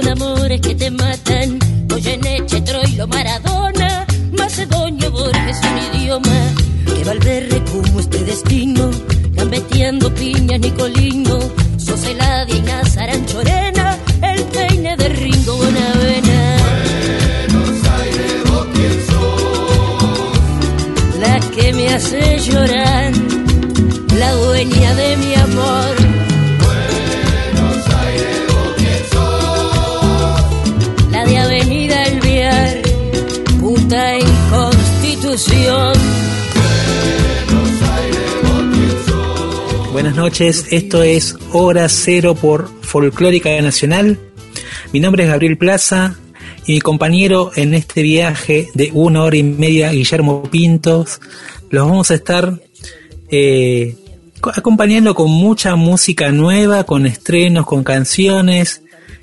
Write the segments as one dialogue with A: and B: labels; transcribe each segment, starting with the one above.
A: colecciona amores que te matan. Goyeneche, Troilo, Maradona, Macedonio, Borges, un idioma que Valverde como este destino gambeteando piña Nicolino, Soseladia y Nazaran Chorena, el peine de Ringo Bonavena.
B: Buenos Aires, vos quién sos.
A: La que me hace llorar, la dueña de mi amor.
C: Noches, esto es Hora Cero por Folclórica Nacional. Mi nombre es Gabriel Plaza y mi compañero en este viaje de una hora y media, Guillermo Pintos, los vamos a estar eh, co- acompañando con mucha música nueva, con estrenos, con canciones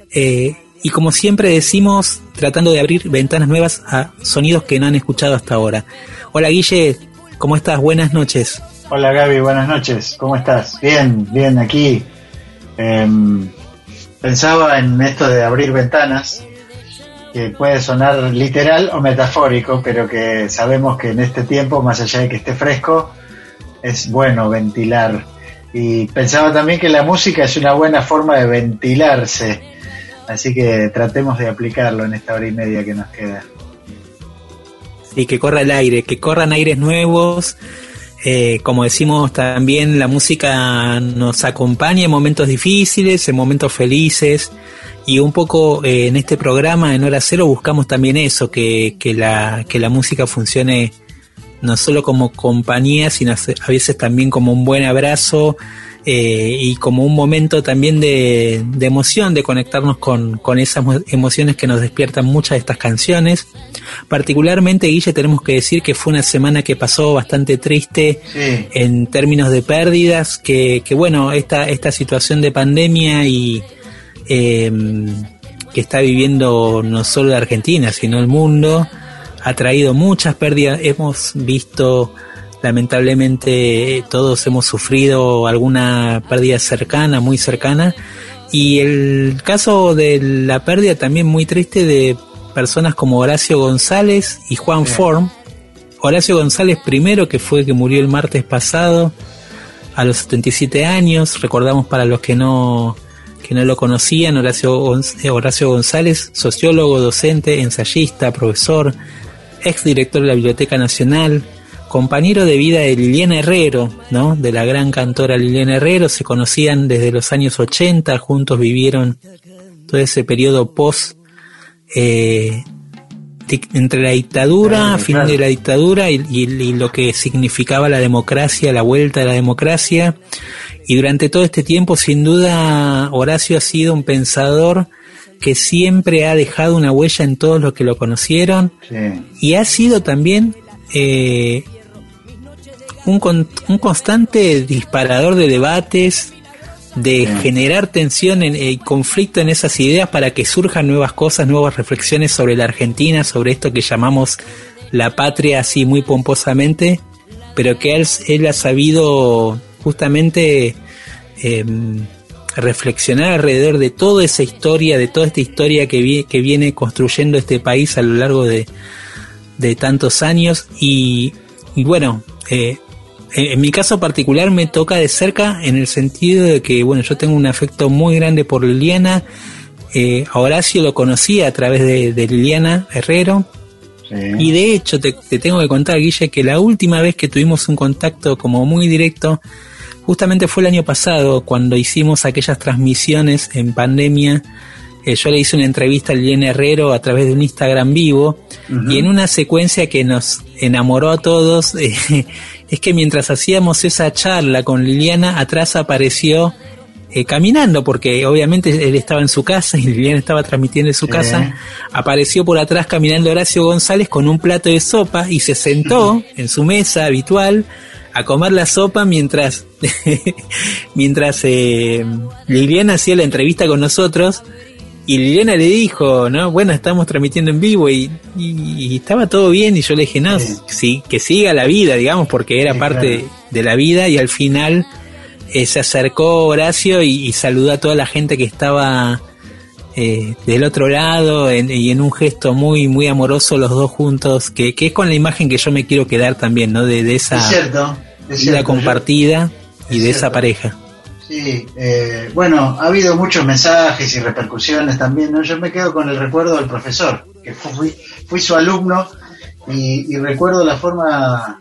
C: eh, y como siempre decimos, tratando de abrir ventanas nuevas a sonidos que no han escuchado hasta ahora. Hola Guille, ¿cómo estás? Buenas noches.
D: Hola Gaby, buenas noches. ¿Cómo estás? Bien, bien aquí. Em, pensaba en esto de abrir ventanas, que puede sonar literal o metafórico, pero que sabemos que en este tiempo, más allá de que esté fresco, es bueno ventilar. Y pensaba también que la música es una buena forma de ventilarse, así que tratemos de aplicarlo en esta hora y media que nos queda.
C: y que corra el aire, que corran aires nuevos. Eh, como decimos también, la música nos acompaña en momentos difíciles, en momentos felices. Y un poco eh, en este programa, en Hora Cero, buscamos también eso, que, que, la, que la música funcione no solo como compañía, sino a veces también como un buen abrazo eh, y como un momento también de, de emoción, de conectarnos con, con esas mo- emociones que nos despiertan muchas de estas canciones. Particularmente, Guille, tenemos que decir que fue una semana que pasó bastante triste
D: Sí,
C: en términos de pérdidas, que, que bueno, esta, esta situación de pandemia y eh, que está viviendo no solo la Argentina, sino el mundo, ha traído muchas pérdidas. Hemos visto, lamentablemente, todos hemos sufrido alguna pérdida cercana, muy cercana. Y el caso de la pérdida también muy triste de personas como Horacio González y Juan
D: Sí.
C: Form. Horacio González primero, que fue que murió el martes pasado a los 77 años. Recordamos para los que no que no lo conocían, Horacio, eh, Horacio González, sociólogo, docente, ensayista, profesor, ex director de la Biblioteca Nacional, compañero de vida de Liliana Herrero, ¿no? De la gran cantora Liliana Herrero, se conocían desde los años 80, juntos vivieron todo ese periodo post eh, entre la dictadura,
D: Claro,
C: fin
D: claro.
C: de la dictadura y, y- y lo que significaba la democracia, la vuelta de la democracia. Y durante todo este tiempo, sin duda, Horacio ha sido un pensador que siempre ha dejado una huella en todos los que lo conocieron
D: sí.
C: y ha sido también eh, un, con- un constante disparador de debates, de
D: Sí.
C: generar tensión en- y conflicto en esas ideas para que surjan nuevas cosas, nuevas reflexiones sobre la Argentina, sobre esto que llamamos la patria así muy pomposamente, pero que él, él ha sabido justamente em, reflexionar alrededor de toda esa historia, de toda esta historia que, vi- que viene construyendo este país a lo largo de, de tantos años y, y bueno, eh, en, en mi caso particular me toca de cerca en el sentido de que, bueno, yo tengo un afecto muy grande por Liliana, eh, a Horacio lo conocí a través de, de Liliana Herrero,
D: sí.
C: y de hecho, te, te tengo que contar, Guille, que la última vez que tuvimos un contacto como muy directo, justamente fue el año pasado, cuando hicimos aquellas transmisiones en pandemia. Eh, yo le hice una entrevista a Liliana Herrero a través de un Instagram vivo, y en una secuencia que nos enamoró a todos, eh, es que mientras hacíamos esa charla con Liliana, atrás apareció eh, caminando, porque obviamente él estaba en su casa y Liliana estaba transmitiendo en su casa, apareció por atrás caminando Horacio González con un plato de sopa y se sentó en su mesa habitual a comer la sopa mientras mientras eh, Liliana hacía la entrevista con nosotros y Liliana le dijo, no, bueno, estamos transmitiendo en vivo y, y- y estaba todo bien y yo le dije, no,
D: Sí.
C: sí, que siga la vida, digamos, porque era
D: Sí,
C: parte
D: claro.
C: de la vida y al final eh, se acercó Horacio y, y saludó a toda la gente que estaba eh, del otro lado en- y en un gesto muy muy amoroso los dos juntos, que, que es con la imagen que yo me quiero quedar también, ¿no? De, de esa
D: Es cierto. Es
C: vida
D: cierto.
C: compartida y
D: Es
C: de esa pareja.
D: Sí, eh, bueno, ha habido muchos mensajes y repercusiones también, ¿no? Yo me quedo con el recuerdo del profesor, que fui, fui su alumno y, recuerdo la forma,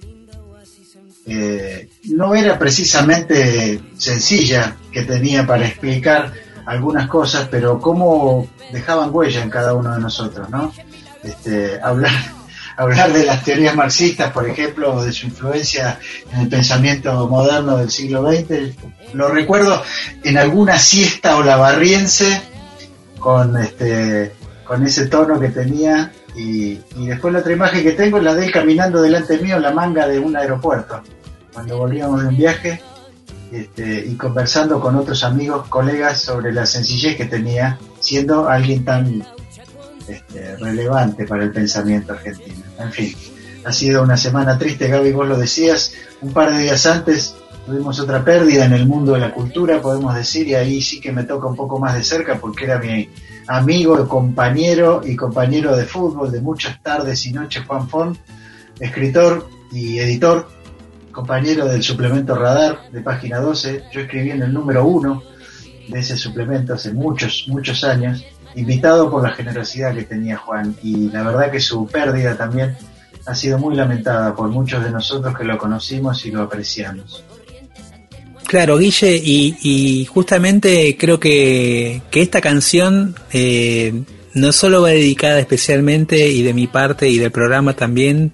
D: eh, no era precisamente sencilla que tenía para explicar algunas cosas, pero cómo dejaban huella en cada uno de nosotros, ¿no? Este, hablar, hablar de las teorías marxistas, por ejemplo, o de su influencia en el pensamiento moderno del siglo XX, lo recuerdo en alguna siesta olavarriense con este con ese tono que tenía y, después la otra imagen que tengo es la de él caminando delante mío en la manga de un aeropuerto cuando volvíamos de un viaje este, y conversando con otros amigos, colegas sobre la sencillez que tenía siendo alguien tan este, relevante para el pensamiento argentino. En fin, ha sido una semana triste, Gaby, vos lo decías, un par de días antes tuvimos otra pérdida en el mundo de la cultura, podemos decir, y ahí sí que me toca un poco más de cerca porque era mi amigo, compañero y compañero de fútbol de muchas tardes y noches, Juan Font, escritor y editor, compañero del suplemento Radar de página 12, yo escribí en el número uno de ese suplemento hace muchos, muchos años, invitado por la generosidad que tenía Juan, y la verdad que su pérdida también ha sido muy lamentada por muchos de nosotros que lo conocimos y lo apreciamos.
C: Claro, Guille, y, justamente creo que, que esta canción eh, no solo va dedicada especialmente, y de mi parte y del programa también,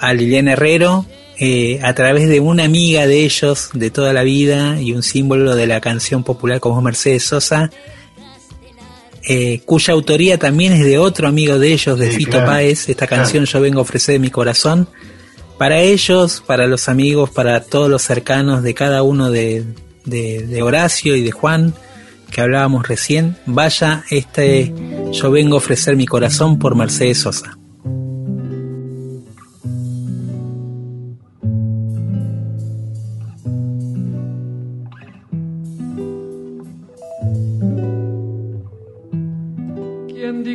C: a Liliana Herrero, eh, a través de una amiga de ellos de toda la vida y un símbolo de la canción popular como es Mercedes Sosa, eh, cuya autoría también es de otro amigo de ellos, de
D: Sí,
C: Fito
D: claro,
C: Páez, esta
D: claro.
C: canción Yo vengo a ofrecer mi corazón. Para ellos, para los amigos, para todos los cercanos de cada uno de, de, de Horacio y de Juan, que hablábamos recién, vaya este Yo vengo a ofrecer mi corazón por Mercedes Sosa.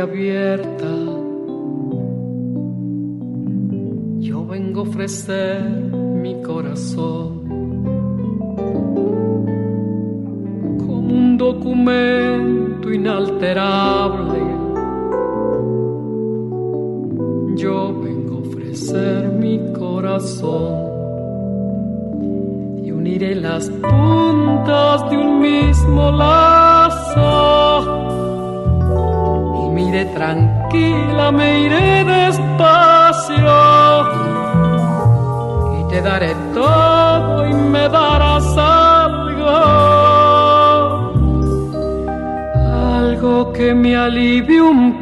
E: Abierta. Yo vengo a ofrecer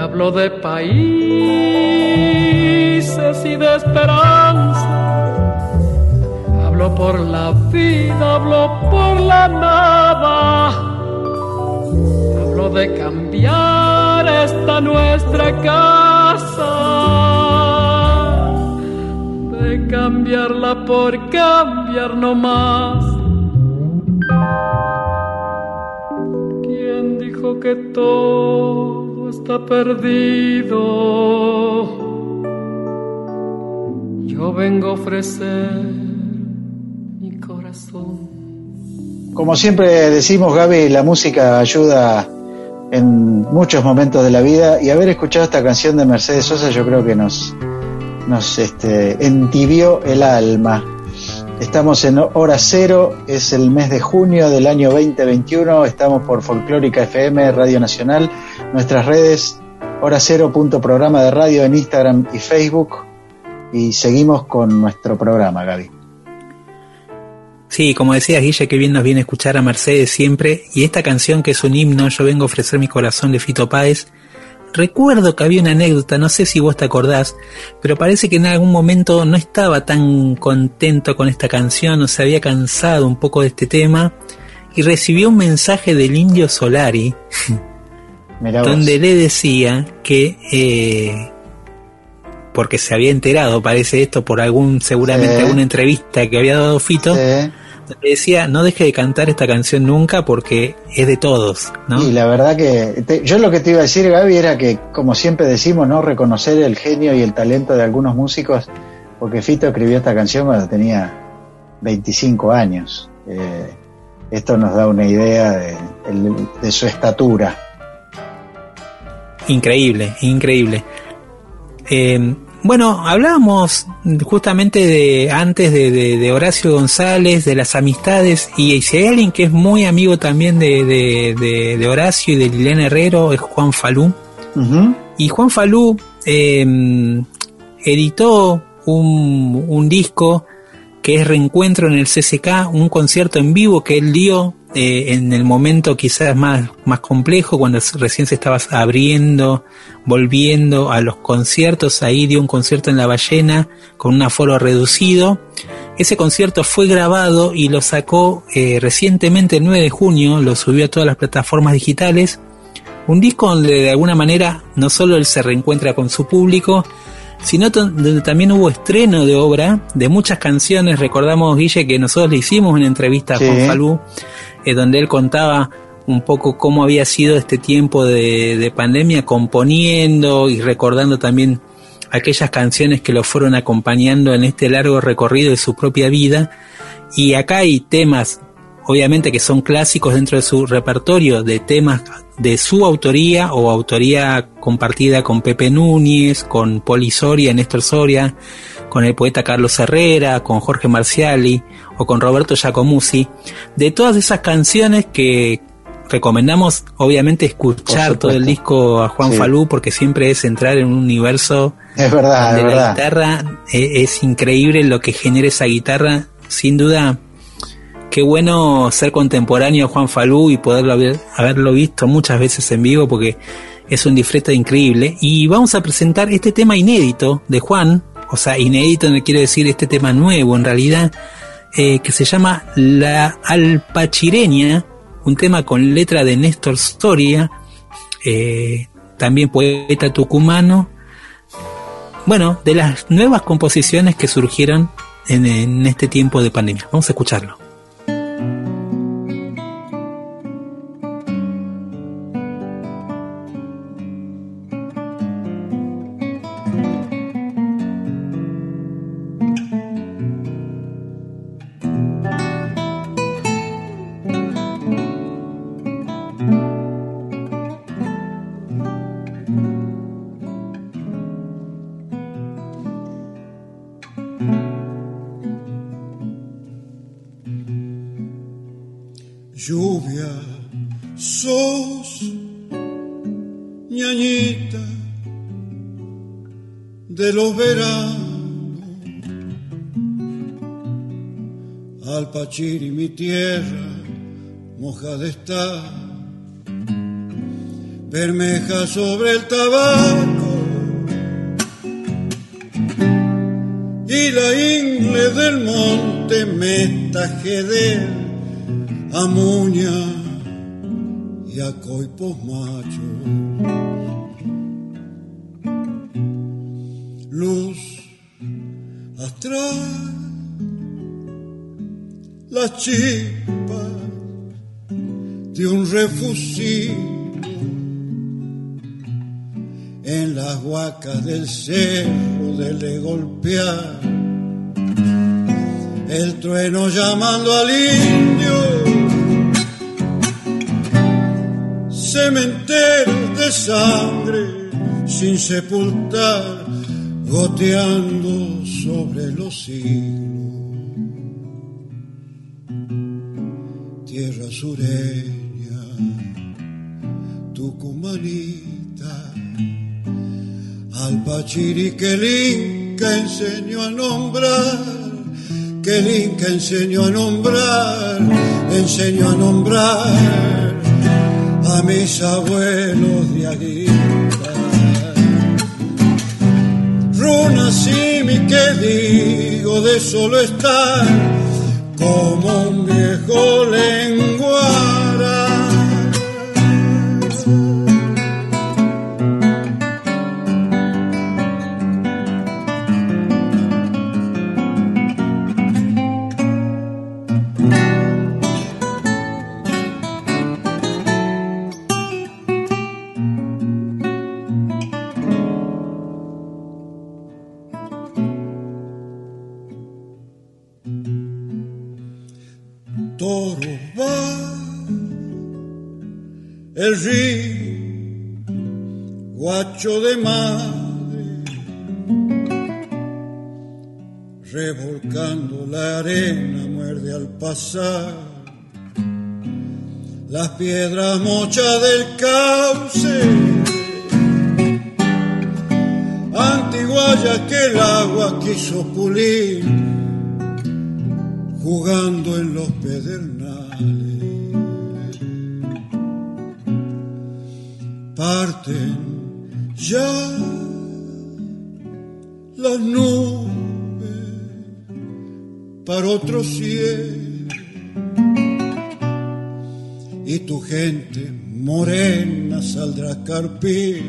E: Hablo de países y de esperanza. Hablo por la vida, hablo por la nada. Hablo de cambiar esta nuestra casa. De cambiarla por cambiar no más. ¿Quién dijo que todo está perdido? Yo vengo a ofrecer mi corazón.
D: Como siempre decimos, Gaby, la música ayuda en muchos momentos de la vida y haber escuchado esta canción de Mercedes Sosa yo creo que nos, nos este, entibió el alma. Estamos en hora cero, es el mes de junio del año 2021, estamos por Folclórica FM, Radio Nacional, nuestras redes, hora cero punto programa de radio en Instagram y Facebook y seguimos con nuestro programa, Gaby.
C: Sí, como decías, Guille, que bien nos viene escuchar a Mercedes siempre. Y esta canción que es un himno, Yo vengo a ofrecer mi corazón de Fito Páez. Recuerdo que había una anécdota, no sé si vos te acordás, pero parece que en algún momento no estaba tan contento con esta canción o se había cansado un poco de este tema y recibió un mensaje del indio Solari
D: Mirá vos.
C: donde le decía que eh, porque se había enterado, parece esto, por algún, seguramente
D: Sí.
C: alguna entrevista que había dado Fito,
D: Sí.
C: le decía, no deje de cantar esta canción nunca porque es de todos, ¿no?
D: Y la verdad que te- yo lo que te iba a decir, Gaby, era que, como siempre decimos, no reconocer el genio y el talento de algunos músicos, porque Fito escribió esta canción cuando tenía 25 años. Eh, esto nos da una idea de su estatura.
C: Increíble, increíble. Eh, bueno, hablábamos justamente de antes de, de- de Horacio González, de las amistades, y si hay alguien que es muy amigo también de, de- Horacio y de Liliana Herrero, es Juan Falú. Y Juan Falú eh, editó un, un disco que es Reencuentro en el CCK, un concierto en vivo que él dio eh, en el momento quizás más, más complejo, cuando recién se estaba abriendo, volviendo a los conciertos. Ahí dio un concierto en La Ballena con un aforo reducido. Ese concierto fue grabado y lo sacó eh, recientemente el 9 de junio, lo subió a todas las plataformas digitales. Un disco donde de alguna manera no solo él se reencuentra con su público, sino donde también hubo estreno de obra de muchas canciones. Recordamos, Guille, que nosotros le hicimos una entrevista a
D: Sí.
C: Juan Falú, donde él contaba un poco cómo había sido este tiempo de, de pandemia, componiendo y recordando también aquellas canciones que lo fueron acompañando en este largo recorrido de su propia vida. Y acá hay temas, obviamente que son clásicos dentro de su repertorio, de temas de su autoría o autoría compartida con Pepe Núñez, con Poli Soria, Néstor Soria, con el poeta Carlos Herrera, con Jorge Marciali o con Roberto Giacomuzzi. De todas esas canciones que recomendamos obviamente escuchar todo el disco a Juan
D: Sí.
C: Falú porque siempre es entrar en un universo
D: Es verdad, es
C: la
D: verdad.
C: guitarra eh, es increíble lo que genera esa guitarra. Sin duda, qué bueno ser contemporáneo a Juan Falú y poderlo haber, haberlo visto muchas veces en vivo porque es un disfrute increíble. Y vamos a presentar este tema inédito de Juan, o sea, inédito no quiere decir este tema nuevo en realidad, eh, que se llama La Alpachireña, un tema con letra de Néstor Soria, eh, también poeta tucumano bueno, de las nuevas composiciones que surgieron en este tiempo de pandemia. Vamos a escucharlo.
F: Está, bermeja sobre el tabaco y la ingle del monte mestajedel amuña y a coipos machos. Luz astral, las chispas de un refusivo en las huacas del cerro de le golpear el trueno llamando al indio, cementeros de sangre sin sepultar, goteando sobre los siglos. Tierra sureña, tucumanita, al Pachiri que el Inca enseñó a nombrar que el Inca enseñó a nombrar, enseñó a nombrar a mis abuelos de Aguita. Runas y mi que digo de solo estar como un viejo lenguara. De madre, revolcando la arena muerde al pasar. Las piedras mochas del cauce, antiguaya que el agua quiso pulir, jugando en los pedernales. Parten ya las nubes para otro cielo. Y tu gente morena saldrá a carpir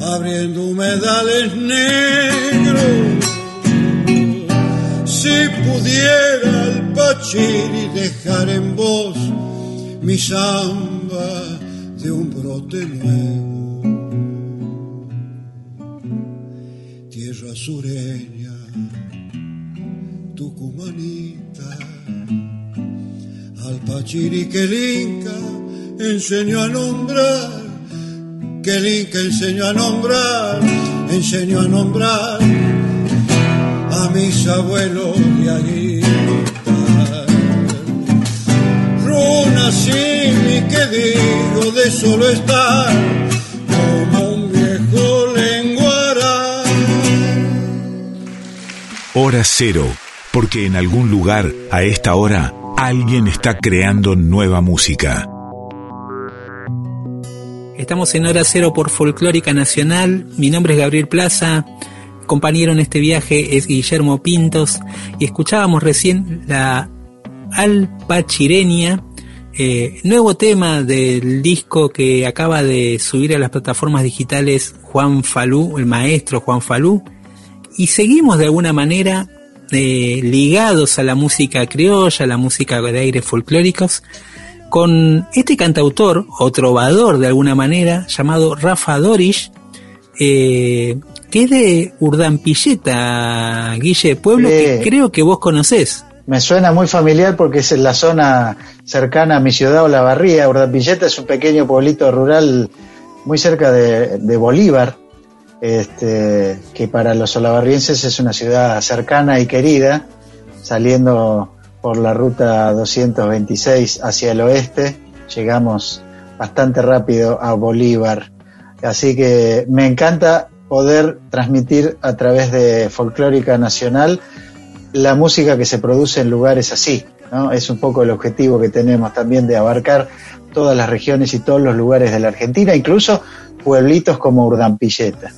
F: abriendo humedales negros. Si pudiera el pachiri dejar en voz mi samba de un brote nuevo sureña tucumanita al pachiri que el Inca enseñó a nombrar que el Inca enseñó a nombrar enseñó a nombrar a mis abuelos de aguilar. Runa mi que digo de solo estar
G: Hora cero, porque en algún lugar, a esta hora, alguien está creando nueva música.
C: Estamos en Hora Cero por Folclórica Nacional. Mi nombre es Gabriel Plaza. Compañero en este viaje es Guillermo Pintos. Y escuchábamos recién la Alpachireña, eh, nuevo tema del disco que acaba de subir a las plataformas digitales Juan Falú, el maestro Juan Falú. Y seguimos de alguna manera eh, ligados a la música criolla, a la música de aires folclóricos, con este cantautor o trovador de alguna manera llamado Rafa Dorish, eh, que es de Urdampilleta, Guille, pueblo que creo que vos conocés.
D: Me suena muy familiar porque es en la zona cercana a mi ciudad, Olavarría. Urdapilleta es un pequeño pueblito rural muy cerca de, de Bolívar, este, que para los olavarrienses es una ciudad cercana y querida, saliendo por la ruta 226 hacia el oeste, llegamos bastante rápido a Bolívar. Así que me encanta poder transmitir a través de Folclórica Nacional la música que se produce en lugares así. ¿no? Es un poco el objetivo que tenemos también de abarcar todas las regiones y todos los lugares de la Argentina, incluso pueblitos como Urdampilleta.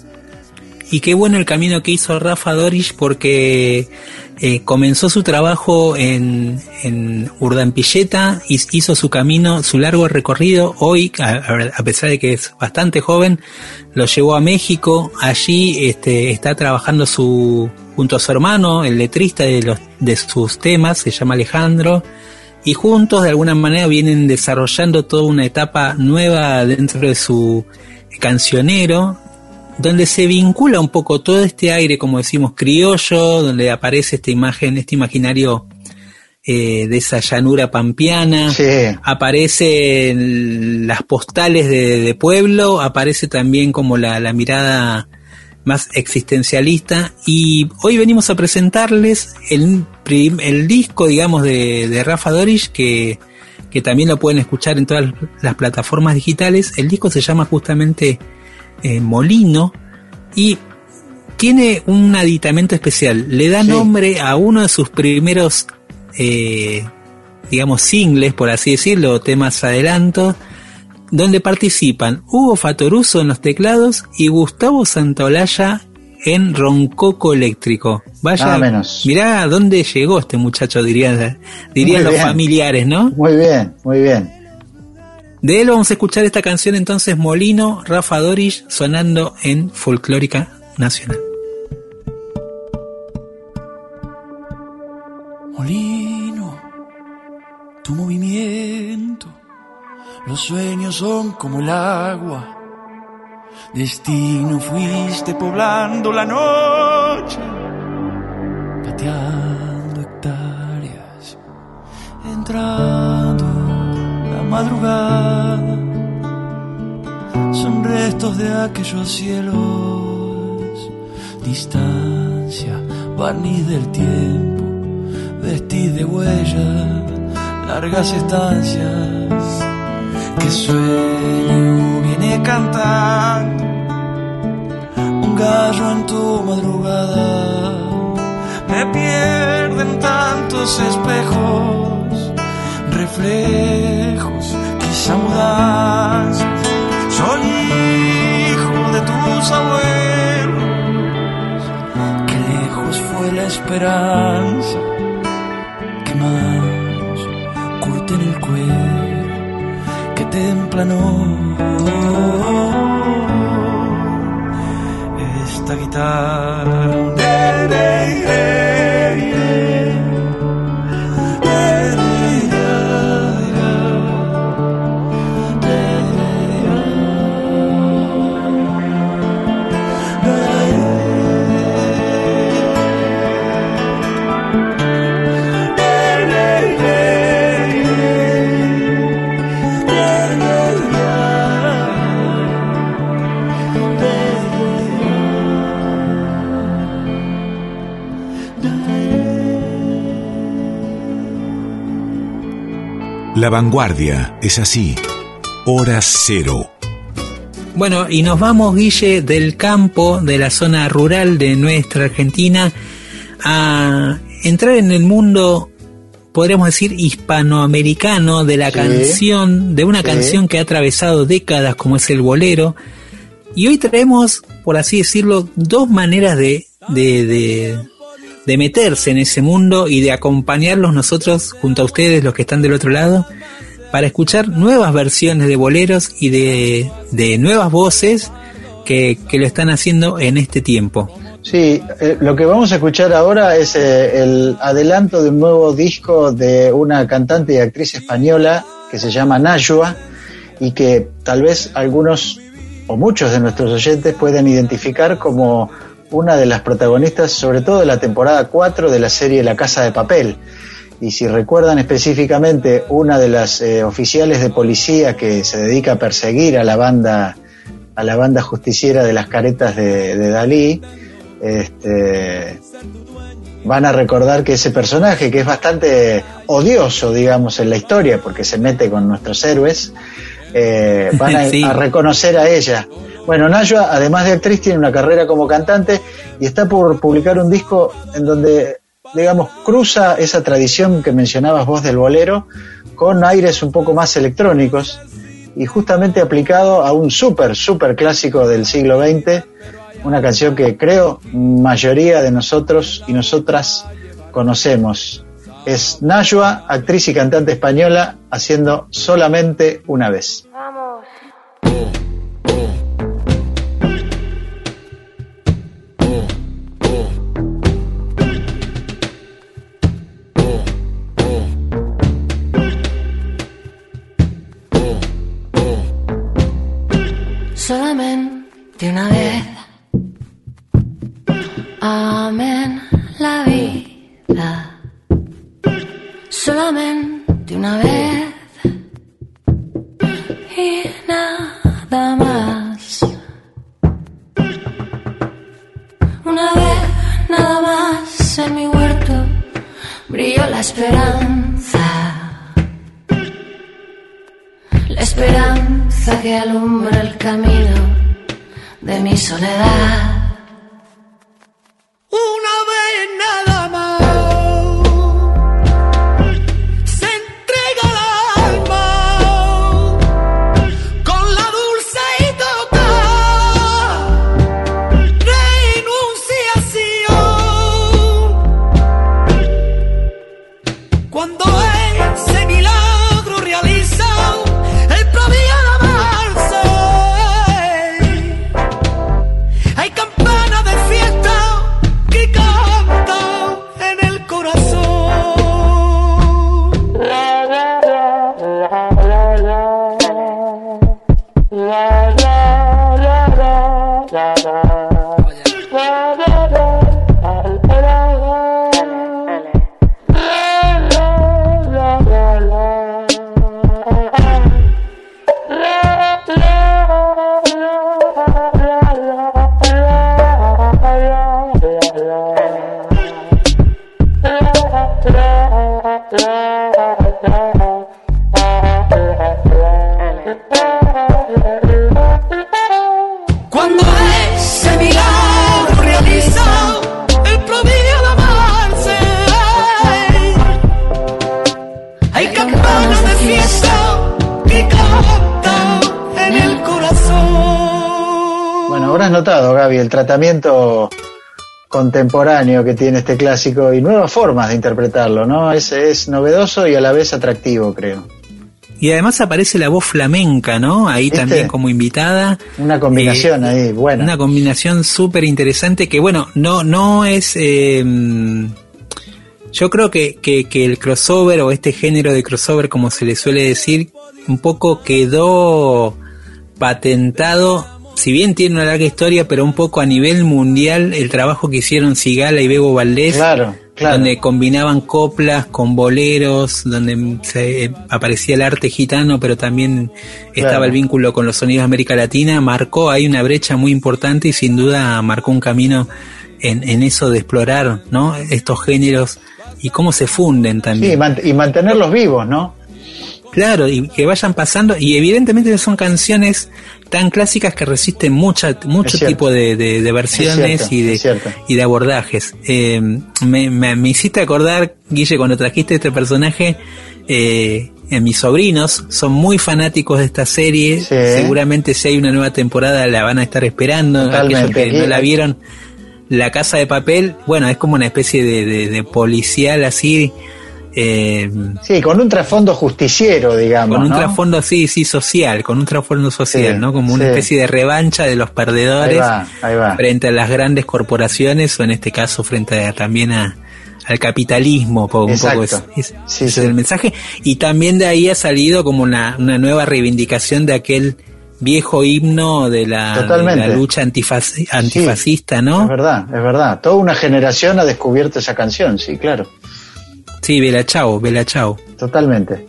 C: Y qué bueno el camino que hizo Rafa Dorish porque eh, comenzó su trabajo en, en Urdampilleta, hizo su camino, su largo recorrido. Hoy, a, a pesar de que es bastante joven, lo llevó a México. Allí este, está trabajando su, junto a su hermano, el letrista de, los, de sus temas, se llama Alejandro. Y juntos, de alguna manera, vienen desarrollando toda una etapa nueva dentro de su cancionero, donde se vincula un poco todo este aire, como decimos, criollo, donde aparece esta imagen, este imaginario eh, de esa llanura pampeana,
D: Sí.
C: aparecen las postales de, de pueblo, aparece también como la, la mirada más existencialista y hoy venimos a presentarles el, el disco, digamos, de, de Rafa Dorish que, que también lo pueden escuchar en todas las plataformas digitales. El disco se llama justamente eh, Molino y tiene un aditamento especial. Le da
D: Sí.
C: nombre a uno de sus primeros, eh, digamos, singles, por así decirlo, temas adelantos, donde participan Hugo Fatoruso en los teclados y Gustavo Santaolalla en roncoco eléctrico. Vaya,
D: Nada menos.
C: mirá a dónde llegó este muchacho, dirían, dirían
D: Muy
C: los
D: bien.
C: familiares, ¿no?
D: Muy bien, muy bien.
C: De él vamos a escuchar esta canción entonces Molino, Rafa Dorish, sonando en Folclórica Nacional.
H: Molino, tu movimiento, los sueños son como el agua. Destino fuiste poblando la noche, madrugada, sonre
I: restos de aquellos cielos. Distancia, barniz del tiempo, vestir de huella, largas estancias. Que sueño viene cantando un gallo en tu madrugada. Me pierden tantos espejos, reflejos, Soy hijo de tus abuelos, que lejos fue la esperanza, que manos curten el cuero, que templan esta guitarra.
G: La vanguardia es así. Hora cero.
C: Bueno, y nos vamos, Guille, del campo, de la zona rural de nuestra Argentina, a entrar en el mundo, podríamos decir, hispanoamericano de la
D: Sí.
C: canción, de una
D: Sí.
C: canción que ha atravesado décadas como es el bolero. Y hoy traemos, por así decirlo, dos maneras de, de, de, de meterse en ese mundo y de acompañarlos nosotros junto a ustedes, los que están del otro lado, para escuchar nuevas versiones de boleros y de, de nuevas voces que, que lo están haciendo en este tiempo.
D: Sí, eh, lo que vamos a escuchar ahora es eh, el adelanto de un nuevo disco de una cantante y actriz española que se llama Nayua y que tal vez algunos o muchos de nuestros oyentes pueden identificar como una de las protagonistas, sobre todo de la temporada 4 de la serie La Casa de Papel. Y si recuerdan específicamente, una de las eh, oficiales de policía que se dedica a perseguir a la banda, a la banda justiciera de las caretas de, de Dalí, este, van a recordar que ese personaje, que es bastante odioso, digamos, en la historia, porque se mete con nuestros héroes, eh, van a,
C: Sí.
D: a reconocer a ella. Bueno, Nayua, además de actriz, tiene una carrera como cantante y está por publicar un disco en donde, digamos, cruza esa tradición que mencionabas vos del bolero con aires un poco más electrónicos y justamente aplicado a un súper, súper clásico del siglo XX, una canción que creo mayoría de nosotros y nosotras conocemos. Es Nayua, actriz y cantante española, haciendo solamente una vez.
J: Soledad.
D: Tratamiento contemporáneo que tiene este clásico y nuevas formas de interpretarlo, ¿no? Es, es novedoso y a la vez atractivo, creo.
C: Y además aparece la voz flamenca, ¿no? Ahí
D: ¿Viste?
C: también como invitada.
D: Una combinación
C: Eh,
D: ahí, buena.
C: Una combinación súper interesante que, bueno, no, no es... eh, yo creo que, que, que el crossover o este género de crossover, como se le suele decir, un poco quedó patentado, si bien tiene una larga historia, pero un poco a nivel mundial, el trabajo que hicieron Sigala y Bebo Valdés,
D: Claro, claro.
C: donde combinaban coplas con boleros, donde se, eh, aparecía el arte gitano, pero también estaba el vínculo con los sonidos de América Latina, marcó ahí una brecha muy importante y sin duda marcó un camino en, en eso de explorar ¿no? estos géneros y cómo se funden también.
D: Sí, y mantenerlos vivos, ¿no?
C: Claro, y que vayan pasando, y evidentemente son canciones tan clásicas que resisten mucha, mucho tipo de, de- de versiones
D: cierto,
C: y, de, y de abordajes. Eh, me, me, me hiciste acordar, Guille, cuando trajiste este personaje, eh, eh, mis sobrinos son muy fanáticos de esta serie,
D: Sí.
C: seguramente si hay una nueva temporada la van a estar esperando,
D: Totalmente.
C: aquellos que no la vieron. La Casa de Papel, bueno, es como una especie de policial así, eh,
D: Sí, con un trasfondo justiciero, digamos.
C: con un
D: ¿no?
C: trasfondo sí, sí social, con un trasfondo social,
D: Sí,
C: ¿no? Como una
D: sí.
C: especie de revancha de los perdedores
D: Ahí va, ahí va.
C: frente a las grandes corporaciones o en este caso frente a- también a, al capitalismo, un
D: Exacto.
C: poco es, es-
D: Sí,
C: ese es el mensaje. Y también de ahí ha salido como una, una nueva reivindicación de aquel viejo himno de la, de la lucha antifascista, ¿no?
D: Es verdad, es verdad. Toda una generación ha descubierto esa canción, sí, claro.
C: Sí, Bela Chao, Bela Chao.
D: Totalmente.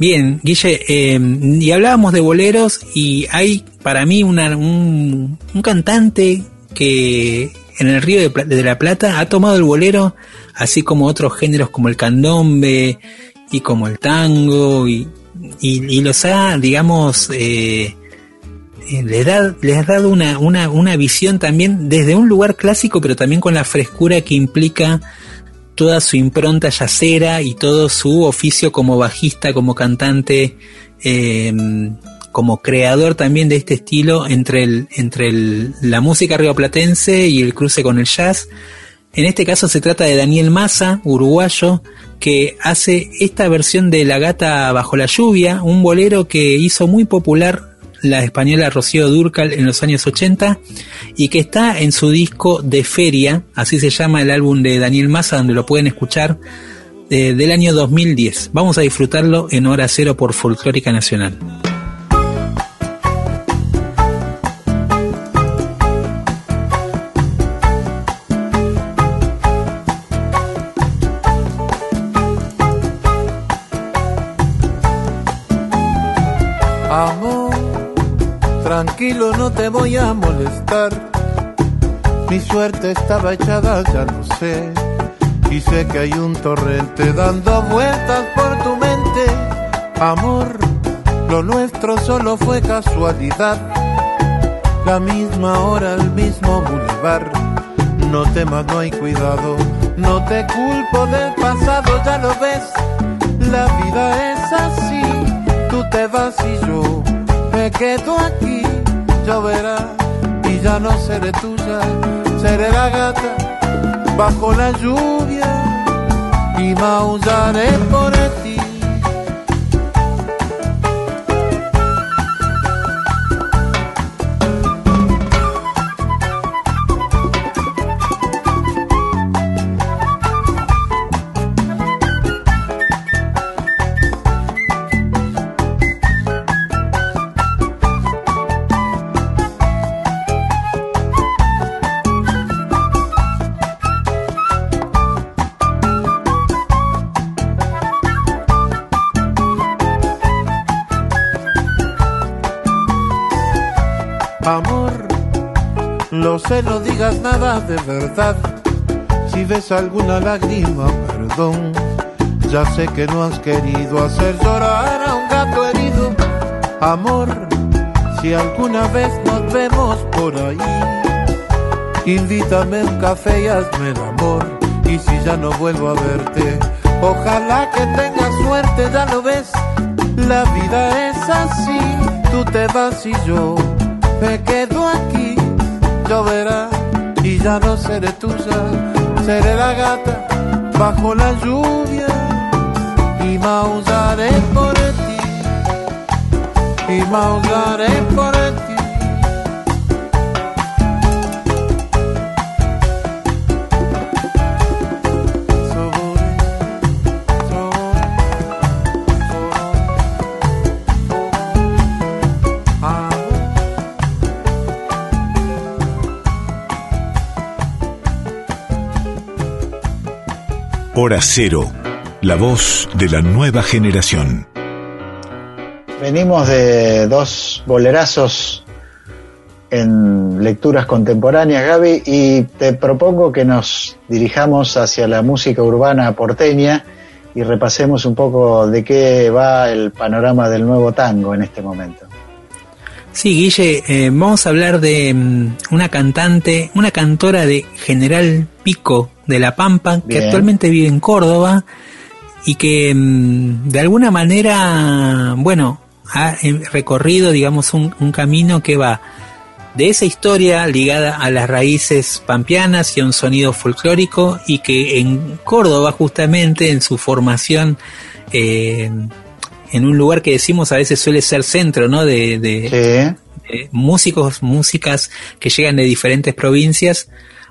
C: Bien, Guille, eh, y hablábamos de boleros y hay para mí una- un, un cantante que en el Río de, la Plata ha tomado el bolero, así como otros géneros como el candombe y como el tango, y, y, y los ha, digamos, eh, eh, les, da, les ha dado una, una, una visión también desde un lugar clásico, pero también con la frescura que implica toda su impronta yacera y todo su oficio como bajista, como cantante, eh, como creador también de este estilo entre, el, entre el- la música rioplatense y el cruce con el jazz. En este caso se trata de Daniel Massa, uruguayo, que hace esta versión de La gata bajo la lluvia, un bolero que hizo muy popular la española Rocío Durcal en los años 80 y que está en su disco de feria, así se llama el álbum de Daniel Massa, donde lo pueden escuchar, eh, del año 2010. Vamos a disfrutarlo en hora cero por Folclórica Nacional.
K: No te voy a molestar. Mi suerte estaba echada, ya lo sé. Y sé que hay un torrente dando vueltas por tu mente. Amor, lo nuestro solo fue casualidad. La misma hora, el mismo bulevar. No temas, no hay cuidado. No te culpo del pasado, ya lo ves. La vida es así. Tú te vas y yo me quedo aquí. Lloverá y ya no seré tuya. Seré la gata bajo la lluvia y maullaré por ti. Sé, no digas nada de verdad. Si ves alguna lágrima, perdón. Ya sé que no has querido hacer llorar a un gato herido. Amor, si alguna vez nos vemos por ahí, invítame un café y hazme el amor. Y si ya no vuelvo a verte, ojalá que tengas suerte, ya lo ves. La vida es así, tú te vas y yo me quedo aquí, lloverá y ya no seré tuya, seré la gata bajo la lluvia y maullaré por ti, y maullaré por ti.
G: Hora Cero, la voz de la nueva generación.
D: Venimos de dos bolerazos en lecturas contemporáneas, Gaby, y te propongo que nos dirijamos hacia la música urbana porteña y repasemos un poco de qué va el panorama del nuevo tango en este momento.
C: Sí, Guille, eh, vamos a hablar de mm, una cantante, una cantora de General Pico de La Pampa, que actualmente vive en Córdoba y que mm, de alguna manera, bueno, ha eh, recorrido, digamos, un, un camino que va de esa historia ligada a las raíces pampeanas y a un sonido folclórico y que en Córdoba justamente en su formación eh, en un lugar que decimos a veces suele ser centro ¿no? de, de- de músicos, músicas que llegan de diferentes provincias.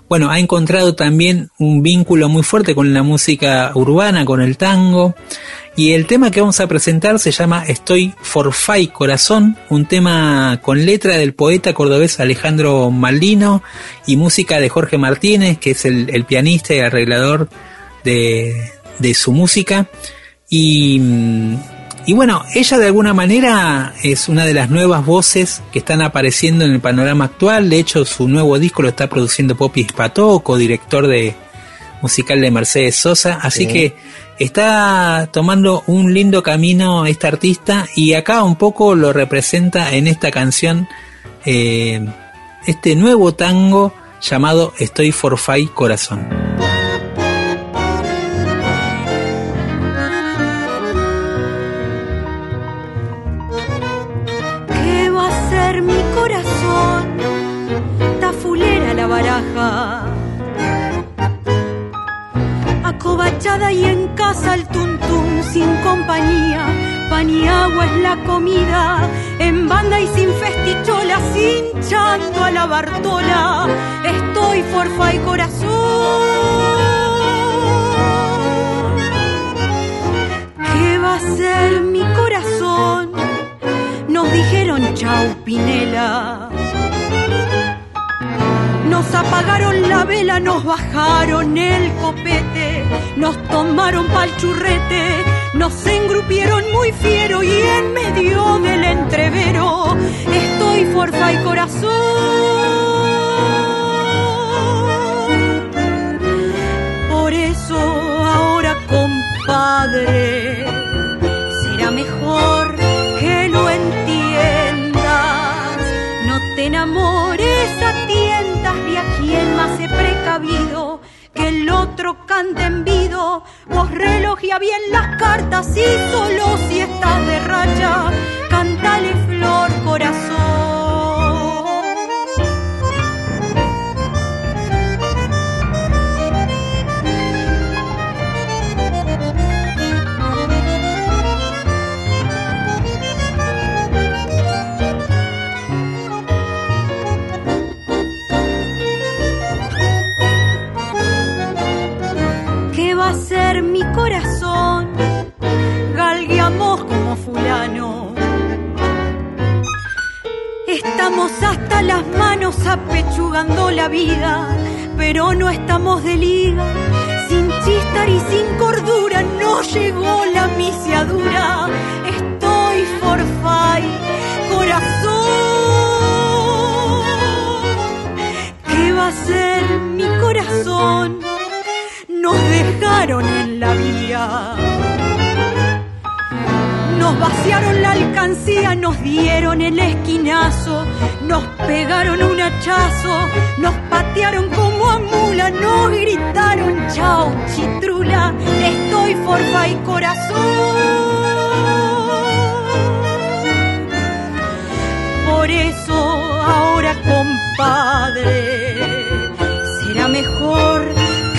C: Bueno, ha encontrado también un vínculo muy fuerte con la música urbana, con el tango. Y el tema que vamos a presentar se llama Estoy Forfay Corazón, un tema con letra del poeta cordobés Alejandro Maldino y música de Jorge Martínez, que es el, pianista y arreglador de, de su música. Y, mm, y bueno, ella de alguna manera es una de las nuevas voces que están apareciendo en el panorama actual. De hecho, su nuevo disco lo está produciendo Popi Spatoco, director de musical de Mercedes Sosa. Así
D: Sí.
C: que está tomando un lindo camino esta artista y acá un poco lo representa en esta canción eh, este nuevo tango llamado Estoy Forfay Corazón.
L: Acobachada y en casa el tuntún sin compañía. Pan y agua es la comida. En banda y sin festicholas, hinchando a la Bartola. Estoy forfa y corazón. ¿Qué va a ser mi corazón? Nos dijeron chau Pinela. Nos apagaron la vela, nos bajaron el copete, nos tomaron pa'l churrete, nos engrupieron muy fiero y en medio del entrevero estoy forfa y corazón. Por eso ahora, compadre, será mejor que lo entiendas. No te enamores Que el otro cante en vido, vos relojía bien las cartas y solo si estás de racha, cántale flor corazón. ¿Qué va a ser mi corazón? Galgueamos como fulano. Estamos hasta las manos apechugando la vida, pero no estamos de liga. Sin chistar y sin cordura no llegó la misiadura. Estoy forfay, corazón. ¿Qué va a ser mi corazón? Nos dejaron en la vía. Nos vaciaron la alcancía, nos dieron el esquinazo, nos pegaron un hachazo, nos patearon como a mula, nos gritaron chao chitrula, estoy forfa y corazón. Por eso ahora compadre,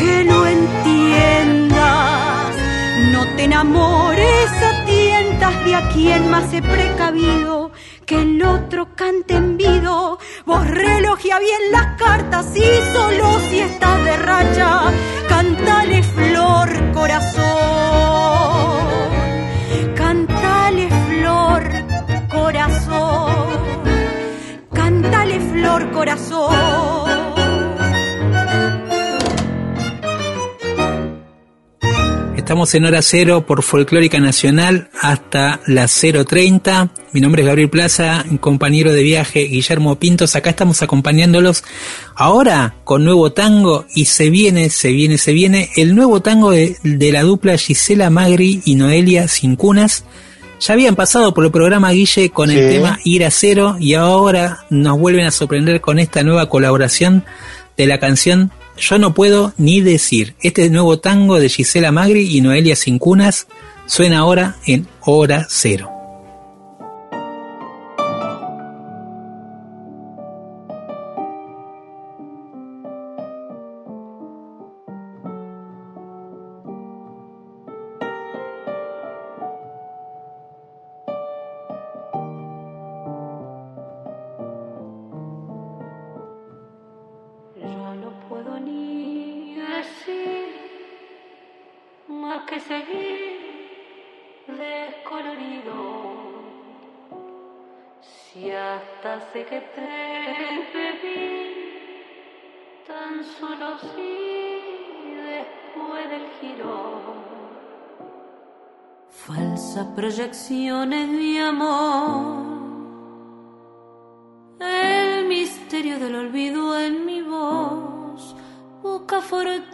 L: que lo entiendas. No te enamores a tientas de a quien más he precavido que el otro cante envido. Vos relojea bien las cartas y solo si estás de racha, cantale flor corazón. Cantale flor corazón. Cantale flor corazón.
C: Estamos en hora cero por Folclórica Nacional hasta las 0.30. Mi nombre es Gabriel Plaza, compañero de viaje Guillermo Pintos. Acá estamos acompañándolos ahora con nuevo tango y se viene, se viene, se viene el nuevo tango de, de la dupla Gisela Magri y Noelia Cincunas. Ya habían pasado por el programa Guille con el tema Ir a Cero y ahora nos vuelven a sorprender con esta nueva colaboración de la canción Yo no puedo ni decir. Este nuevo tango de Gisela Magri y Noelia Cincunas suena ahora en Hora Cero.
M: Que te tan solo si después del giro. Falsas proyecciones de amor. El misterio del olvido en mi voz busca fortuitos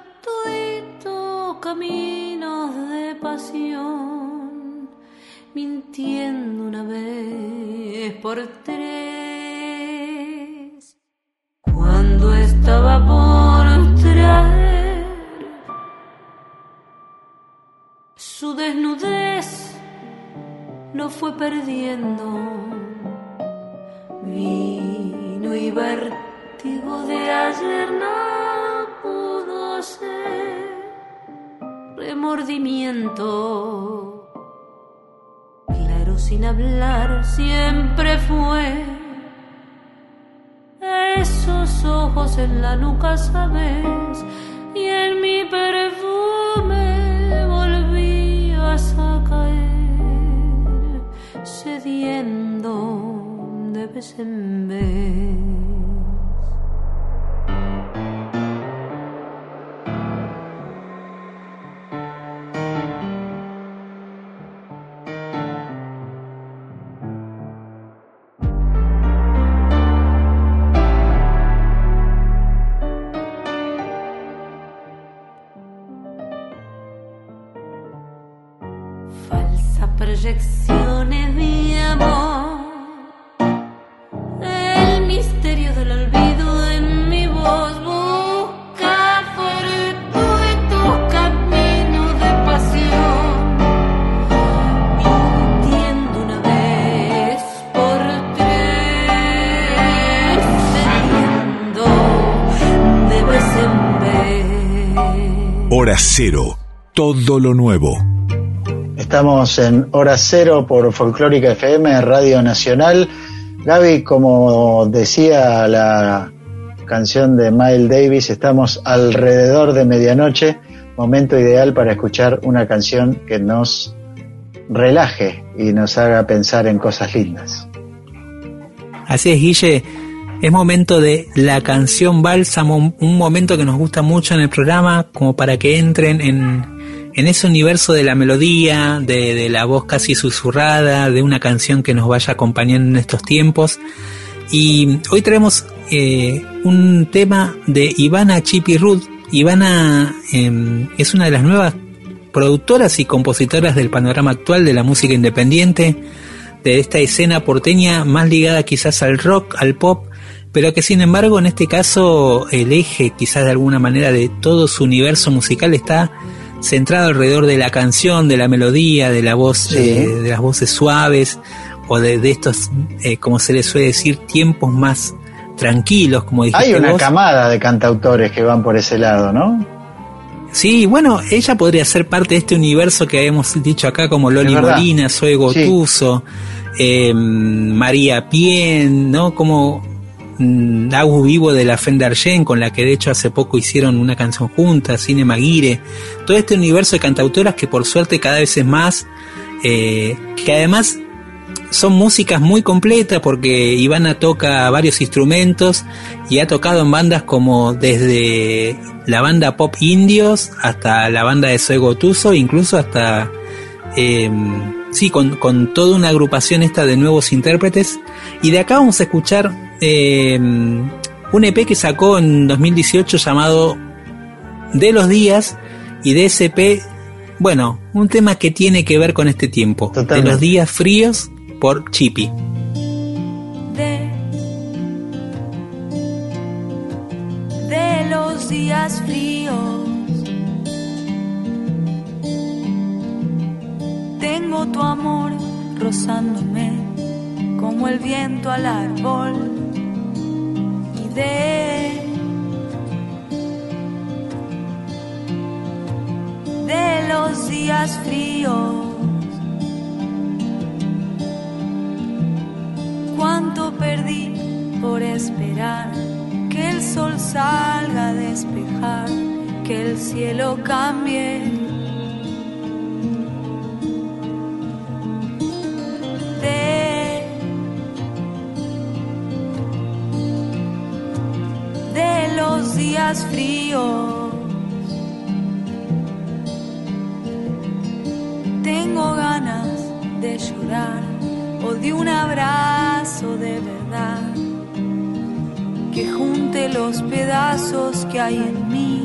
M: caminos de pasión, mintiendo una vez por tres. Cuando estaba por traer su desnudez, lo fue perdiendo vino y vértigo de ayer no pudo ser remordimiento. Sin hablar siempre fue. Esos ojos en la nuca, sabes, y en mi perfume volvías a caer, cediendo de vez en vez.
G: Hora cero. Todo lo nuevo.
D: Estamos en Hora Cero por Folclórica FM, Radio Nacional. Gaby, como decía la canción de Miles Davis, estamos alrededor de medianoche, momento ideal para escuchar una canción que nos relaje y nos haga pensar en cosas lindas.
C: Así es, Guille. Es momento de la canción Bálsamo, un momento que nos gusta mucho en el programa, como para que entren en, en ese universo de la melodía, de, la voz casi susurrada, de una canción que nos vaya acompañando en estos tiempos. Y hoy traemos eh, un tema de Ivana Chipirud. Ivana eh, es una de las nuevas productoras y compositoras del panorama actual de la música independiente, de esta escena porteña más ligada quizás al rock, al pop, pero que sin embargo en este caso el eje quizás de alguna manera de todo su universo musical está centrado alrededor de la canción, de la melodía, de la voz,
D: Sí.
C: eh, de las voces suaves o de, de estos, eh, como se les suele decir, tiempos más tranquilos, como dijiste
D: Hay una
C: vos.
D: camada de cantautores que van por ese lado, ¿no?
C: Sí, bueno, ella podría ser parte de este universo que habíamos dicho acá, como Loli. Molina, Zoe Gotuso, eh, María Pien, ¿no? Como Agus Vivo de la Fender Gen, con la que de hecho hace poco hicieron una canción juntas, Cine Maguire. Todo este universo de cantautoras que por suerte cada vez es más, eh, que además son músicas muy completas porque Ivana toca varios instrumentos y ha tocado en bandas como desde la banda pop indios hasta la banda de Zoe Gotuso, incluso hasta eh, sí, con, con toda una agrupación esta de nuevos intérpretes. Y de acá vamos a escuchar eh, un EP que sacó en 2018 llamado De los días y de ese EP, bueno, un tema que tiene que ver con este tiempo, de los días fríos por Chippy.
L: de, de los días fríos. Tengo tu amor rozándome como el viento al árbol y de de los días fríos. cuánto perdí por esperar que el sol salga a despejar, que el cielo cambie. De un abrazo de verdad que junte los pedazos que hay en mí.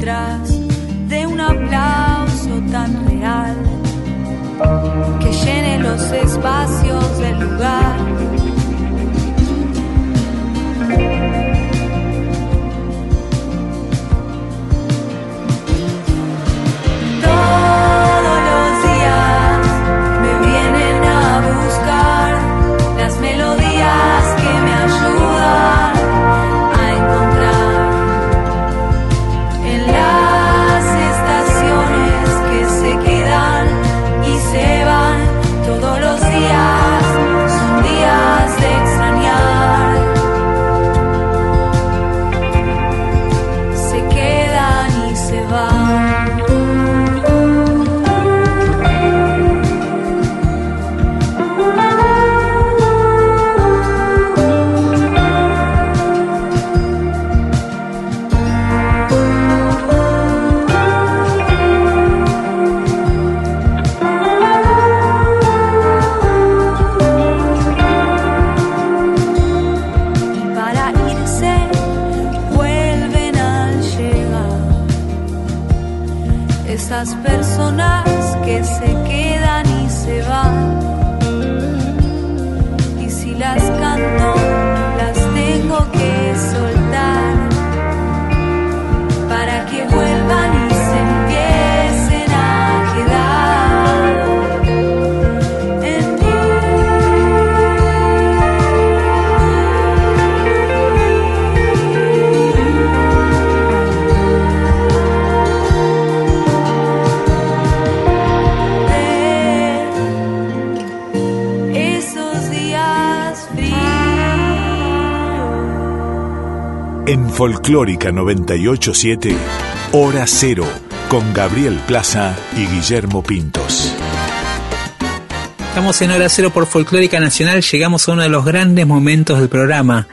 L: De un aplauso tan real que llene los espacios del lugar.
G: Folclórica 987, Hora Cero, con Gabriel Plaza y Guillermo Pintos.
C: Estamos en Hora Cero por Folclórica Nacional, llegamos a uno de los grandes momentos del programa,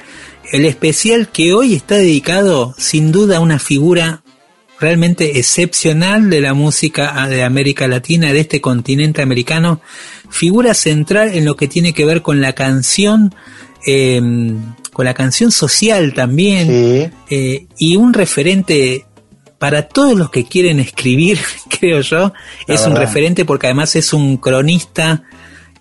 C: el especial que hoy está dedicado sin duda a una figura realmente excepcional de la música de América Latina, de este continente americano, figura central en lo que tiene que ver con la canción, eh, con la canción social también, eh, y un referente para todos los que quieren escribir, creo yo,
D: La
C: es un referente porque además es un cronista,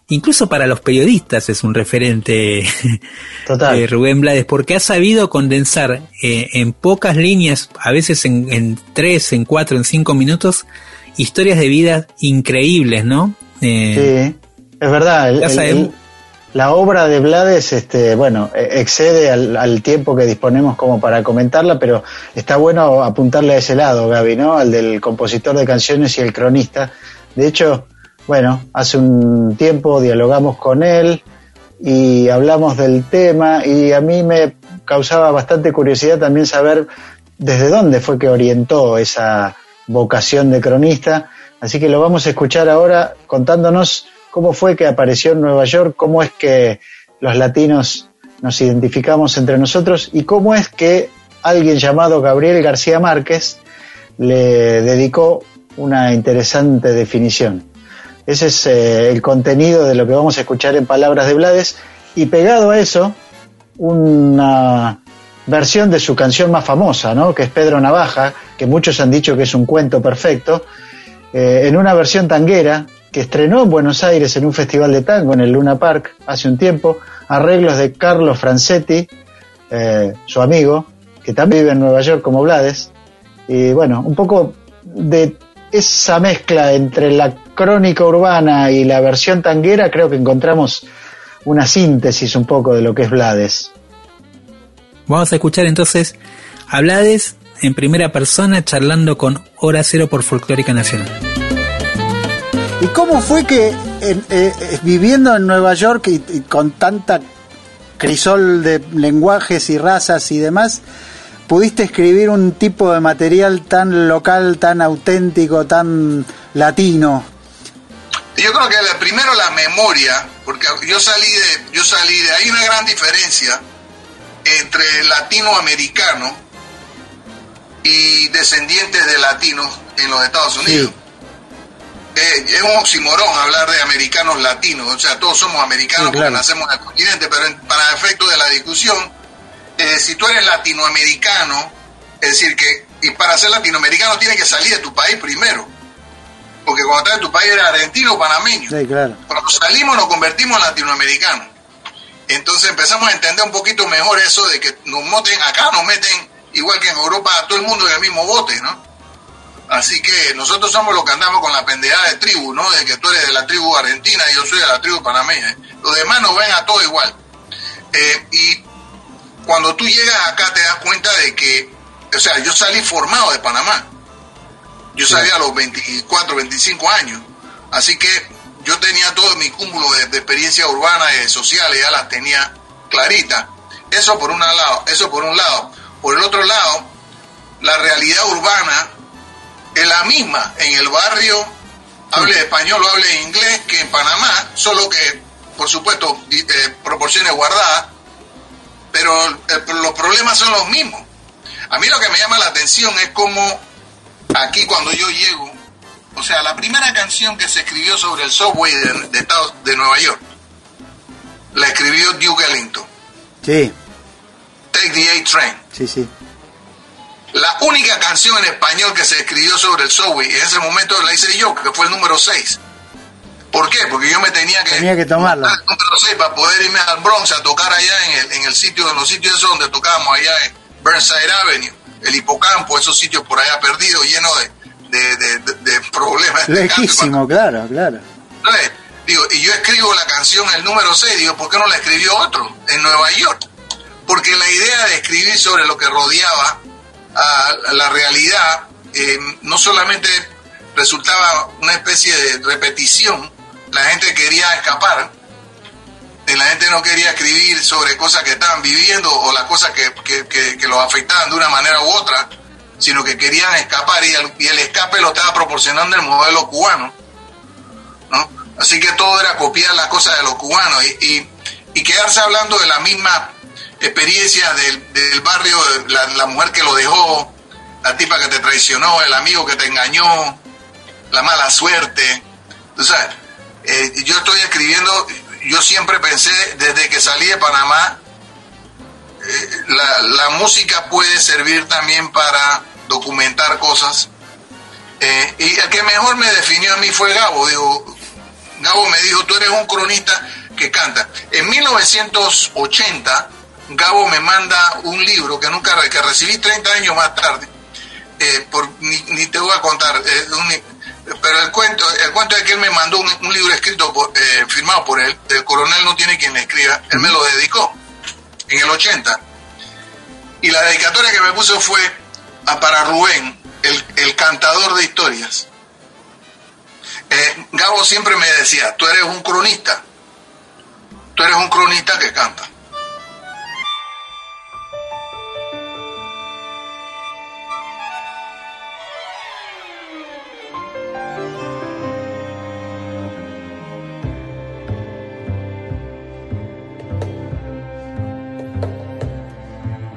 C: incluso para los periodistas es un referente
D: Total.
C: eh, Rubén Blades, porque ha sabido condensar eh, en pocas líneas, a veces en, en tres, en cuatro, en cinco minutos, historias de vida increíbles, ¿no? Eh,
D: Sí, es verdad. el-
C: ya
D: el-
C: sabemos.
D: el- la obra de Blades, este, bueno, e- excede al, al tiempo que disponemos como para comentarla, pero está bueno apuntarle a ese lado, Gaby, ¿no? Al del compositor de canciones y el cronista. De hecho, bueno, hace un tiempo dialogamos con él y hablamos del tema y a mí me causaba bastante curiosidad también saber desde dónde fue que orientó esa vocación de cronista. Así que lo vamos a escuchar ahora contándonos cómo fue que apareció en Nueva York, cómo es que los latinos nos identificamos entre nosotros y cómo es que alguien llamado Gabriel García Márquez le dedicó una interesante definición. Ese es eh, el contenido de lo que vamos a escuchar en Palabras de Blades y pegado a eso una versión de su canción más famosa, ¿no? que es Pedro Navaja, que muchos han dicho que es un cuento perfecto, eh, en una versión tanguera que estrenó en Buenos Aires en un festival de tango en el Luna Park hace un tiempo, arreglos de Carlos Francetti, eh, su amigo, que también vive en Nueva York como Blades, y bueno, un poco de esa mezcla entre la crónica urbana y la versión tanguera, creo que encontramos una síntesis un poco de lo que es Blades.
C: Vamos a escuchar entonces a Blades en primera persona charlando con Hora Cero por Folclórica Nacional.
N: ¿Y cómo fue que en- eh, eh, viviendo en Nueva York y, y con tanta crisol de lenguajes y razas y demás, pudiste escribir un tipo de material tan local, tan auténtico, tan latino?
O: Yo creo que primero la memoria, porque yo salí de, yo salí de, hay una gran diferencia entre latinoamericano y descendientes de latinos en los Estados Unidos. Eh, es un oximorón hablar de americanos latinos, o sea, todos somos americanos
N: Sí, claro.
O: porque nacemos en el continente, pero en- para efectos de la discusión, eh, si tú eres latinoamericano, es decir, que y para ser latinoamericano tienes que salir de tu país primero, porque cuando estás en tu país eres argentino o panameño.
N: Sí, claro.
O: Cuando salimos nos convertimos en latinoamericanos. Entonces empezamos a entender un poquito mejor eso de que nos meten, acá nos meten, igual que en Europa, a todo el mundo en el mismo bote, ¿no? Así que nosotros somos los que andamos con la pendejada de tribu, ¿no? De que tú eres de la tribu argentina y yo soy de la tribu panameña. Los demás nos ven a todos igual. Eh, y cuando tú llegas acá te das cuenta de que, o sea, yo salí formado de Panamá. Yo salí a los 24, 25 años. Así que yo tenía todo mi cúmulo de, de experiencias urbanas y sociales, ya las tenía claritas. Eso por un lado, eso por un lado. Por el otro lado, la realidad urbana es la misma en el barrio, hable español o hable inglés, que en Panamá, solo que, por supuesto, eh, proporciones guardadas, pero eh, los problemas son los mismos. A mí lo que me llama la atención es cómo aquí cuando yo llego, o sea, la primera canción que se escribió sobre el subway de, de Estados- de Nueva York, la escribió Duke Ellington,
N: Sí,
O: Take the A-Train.
N: sí, sí.
O: La única canción en español que se escribió sobre el subway en ese momento la hice yo, que fue el número 6. ¿Por qué? Porque yo me tenía que,
N: Tenía que tomarla.
O: el número 6 para poder irme al Bronx a tocar allá en el, en el sitio, en los sitios esos donde tocábamos allá en Burnside Avenue, el hipocampo, esos sitios por allá perdidos, llenos de, de, de- de- de problemas.
N: Lejísimo, claro, claro.
O: Entonces, digo, y yo escribo la canción, el número 6, digo, ¿por qué no la escribió otro en Nueva York? Porque la idea de escribir sobre lo que rodeaba a la realidad eh, no solamente resultaba una especie de repetición, la gente quería escapar, la gente no quería escribir sobre cosas que estaban viviendo o las cosas que, que, que, que los afectaban de una manera u otra, sino que querían escapar y el, y el escape lo estaba proporcionando el modelo cubano. ¿no? Así que todo era copiar las cosas de los cubanos y, y, y quedarse hablando de la misma experiencia del, del barrio, la, la mujer que lo dejó, la tipa que te traicionó, el amigo que te engañó, la mala suerte. O sea, eh, yo estoy escribiendo, yo siempre pensé desde que salí de Panamá, eh, la, la música puede servir también para documentar cosas. Eh, y el que mejor me definió a mí fue Gabo. Digo, Gabo me dijo, tú eres un cronista que canta. En 1980, Gabo me manda un libro que nunca que recibí 30 años más tarde. Eh, por, ni, ni, te voy a contar, eh, un, pero el cuento, el cuento es que él me mandó un, un libro escrito, por, eh, firmado por él, el coronel no tiene quien le escriba, él me lo dedicó en el 80. Y la dedicatoria que me puso fue a, para Rubén, el, el cantador de historias. Eh, Gabo siempre me decía, tú eres un cronista, tú eres un cronista que canta.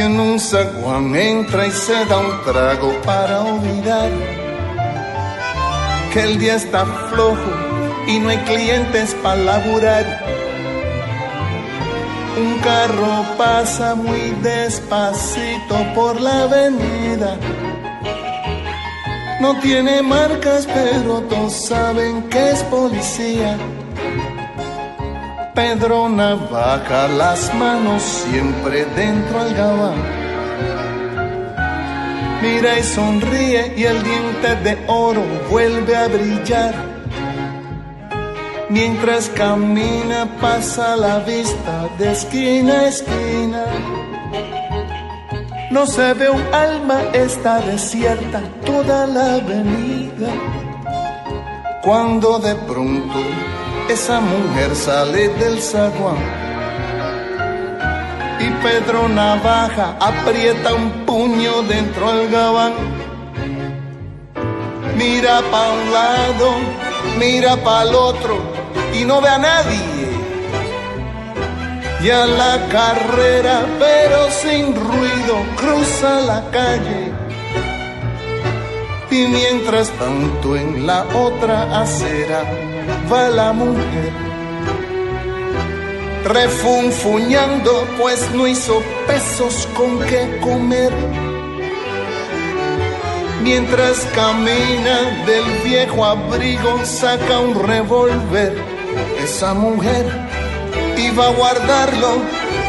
P: en un zaguán entra y se da un trago para olvidar que el día está flojo y no hay clientes para laburar. Un carro pasa muy despacito por la avenida. No tiene marcas, pero todos saben que es policía. Pedro Navaja, las manos siempre dentro al gabán. Mira y sonríe y el diente de oro vuelve a brillar. Mientras camina pasa la vista de esquina a esquina. No se ve un alma, está desierta toda la avenida. Cuando de pronto esa mujer sale del zaguán y Pedro Navaja aprieta un puño dentro del gabán. Mira pa' un lado, mira pa' el otro y no ve a nadie. Y a la carrera, pero sin ruido, cruza la calle. Y mientras tanto en la otra acera va la mujer refunfuñando pues no hizo pesos con qué comer. Mientras camina del viejo abrigo saca un revólver. Esa mujer iba a guardarlo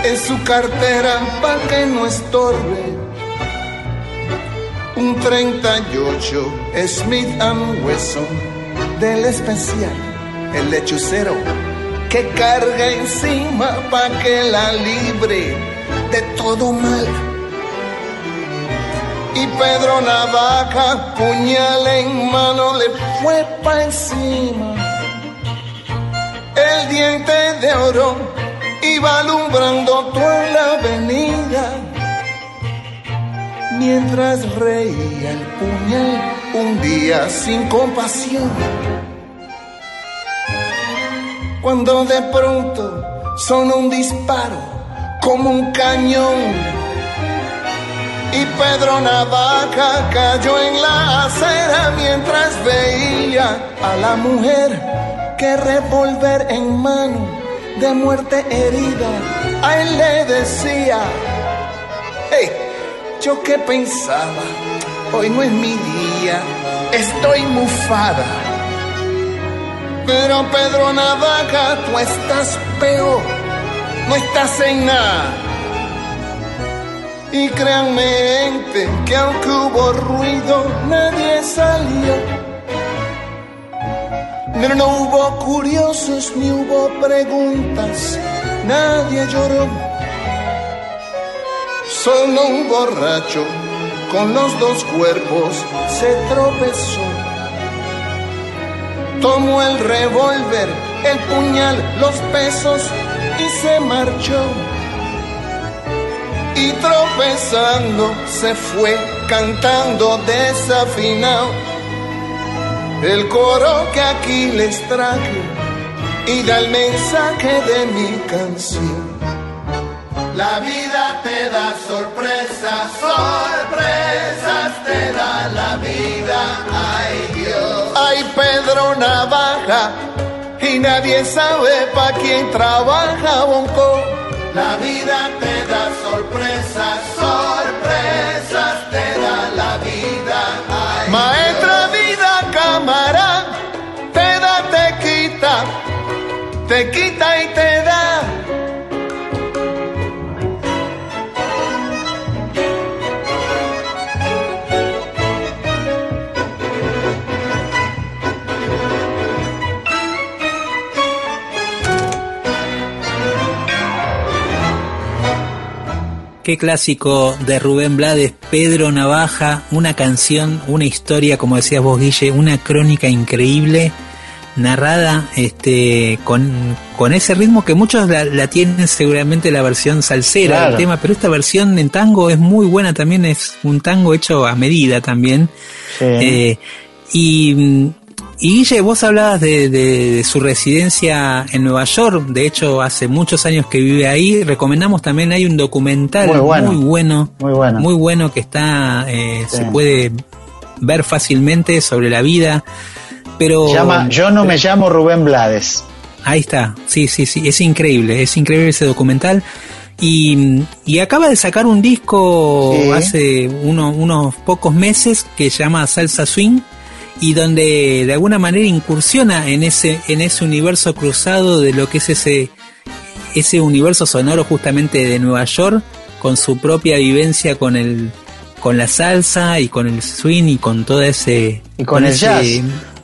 P: en su cartera para que no estorbe. Un 38 Smith Wesson del especial el lechucero que carga encima pa' que la libre de todo mal. Y Pedro Navaja, puñal en mano, le fue pa' encima. El diente de oro iba alumbrando toda la avenida. Mientras reía el puñal un día sin compasión cuando de pronto sonó un disparo como un cañón. Y Pedro Navaja cayó en la acera mientras veía a la mujer que revolver en mano de muerte herida. A él le decía, hey, yo que pensaba, hoy no es mi día, estoy mufada. Pero Pedro Navaja, tú estás peor, no estás en nada. Y créanme, que aunque hubo ruido, nadie salió. Pero no hubo curiosos ni hubo preguntas, nadie lloró. Solo un borracho con los dos cuerpos se tropezó. Tomó el revólver, el puñal, los pesos y se marchó. Y tropezando se fue cantando desafinado el coro que aquí les traje y da el mensaje de mi canción.
B: La vida te da sorpresas, sorpresas te da la vida, ay Dios.
P: Ay Pedro Navaja y nadie sabe pa' quién trabaja Bonco.
B: La vida te da sorpresas, sorpresas te da la vida, ay
P: Maestra vida cámara, te da, te quita, te quita y te
C: Qué clásico de Rubén Blades, Pedro Navaja, una canción, una historia, como decías vos, Guille, una crónica increíble, narrada este con, con ese ritmo que muchos la, la tienen seguramente la versión salsera
D: Claro.
C: del tema, pero esta versión en tango es muy buena, también es un tango hecho a medida también. Eh, y, mm, y Guille, vos hablabas de, de- de su residencia en Nueva York, de hecho hace muchos años que vive ahí, recomendamos también, hay un documental
D: Muy bueno.
C: muy bueno,
D: Muy bueno.
C: muy bueno que está, eh,
D: Sí.
C: se puede ver fácilmente sobre la vida, pero...
D: Llama Yo no me llamo Rubén Blades.
C: Ahí está, sí, sí, sí, es increíble, es increíble ese documental. Y, y acaba de sacar un disco
D: Sí.
C: hace uno- unos pocos meses que se llama Salsa Swing y donde de alguna manera incursiona en ese, en ese universo cruzado de lo que es ese, ese universo sonoro justamente de Nueva York con su propia vivencia con el, con la salsa y con el swing y con todo ese,
D: Y con, el
C: ese-
D: jazz.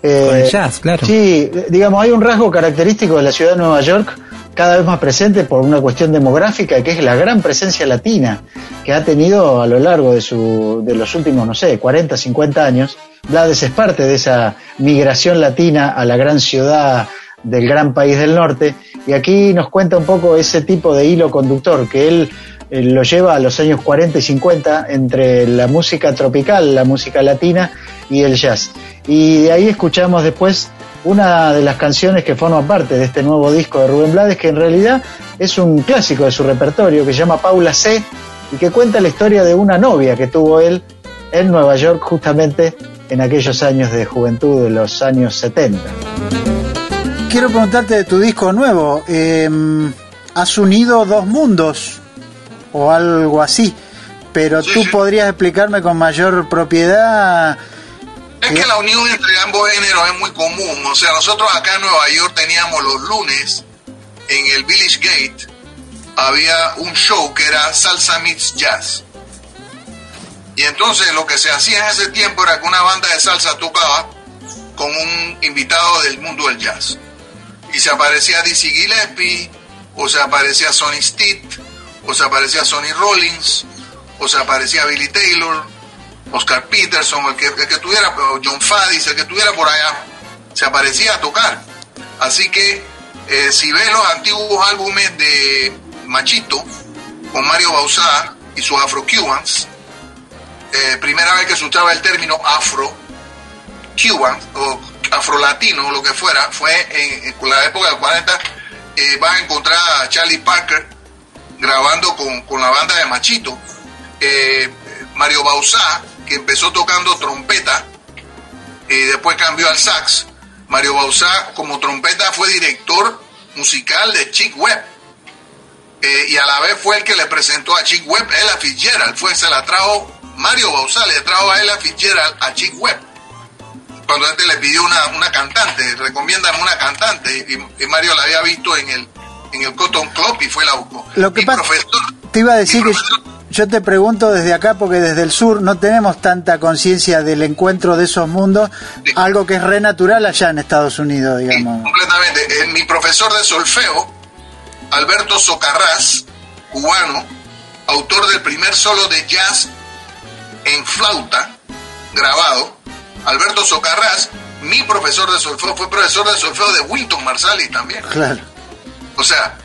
C: con
D: Eh,
C: el jazz, claro.
D: Sí, digamos, hay un rasgo característico de la ciudad de Nueva York cada vez más presente por una cuestión demográfica, que es la gran presencia latina que ha tenido a lo largo de, su, de los últimos, no sé, 40, 50 años. Blades es parte de esa migración latina a la gran ciudad del gran país del norte, y aquí nos cuenta un poco ese tipo de hilo conductor que él eh, lo lleva a los años 40 y 50 entre la música tropical, la música latina y el jazz. Y de ahí escuchamos después una de las canciones que forma parte de este nuevo disco de Rubén Blades, que en realidad es un clásico de su repertorio, que se llama Paula C, y que cuenta la historia de una novia que tuvo él en Nueva York justamente en aquellos años de juventud de los años 70.
N: Quiero preguntarte de tu disco nuevo. eh, has unido dos mundos o algo así, pero tú podrías explicarme con mayor propiedad.
O: Es que la unión entre ambos géneros es muy común. O sea, nosotros acá en Nueva York teníamos los lunes en el Village Gate, había un show que era Salsa Meets Jazz. Y entonces lo que se hacía en ese tiempo era que una banda de salsa tocaba con un invitado del mundo del jazz. Y se aparecía Dizzy Gillespie, o se aparecía Sonny Stitt, o se aparecía Sonny Rollins, o se aparecía Billy Taylor, Oscar Peterson, el que, el que tuviera, John Faddis, el que estuviera por allá, se aparecía a tocar. Así que eh, si ves los antiguos álbumes de Machito, con Mario Bauzá y sus Afro-Cubans, eh, primera vez que se usaba el término Afro-Cuban o afrolatino lo que fuera, fue en, la época de 40, eh, vas a encontrar a Charlie Parker grabando con, con la banda de Machito. Eh, Mario Bausá, que empezó tocando trompeta, y después cambió al sax. Mario Bausá, como trompeta, fue director musical de Chick Webb. Eh, y a la vez fue el que le presentó a Chick Webb Ella Fitzgerald. Fue, se la trajo, Mario Bausá le trajo a Ella Fitzgerald a Chick Webb. Cuando este le pidió una, una cantante, recomiendan una cantante, y, y Mario la había visto en el, en el Cotton Club y fue la buscó.
N: Lo que
O: Mi
N: pasa-
O: profesor,
N: Te iba a decir que yo te pregunto desde acá porque desde el sur no tenemos tanta conciencia del encuentro de esos mundos, algo que es re natural allá en Estados Unidos, digamos.
O: completamente, eh, mi profesor de solfeo, Alberto Socarrás, cubano, autor del primer solo de jazz en flauta, grabado, Alberto Socarrás, mi profesor de solfeo, fue profesor de solfeo de Winton Marsalis también.
N: Claro.
O: O sea,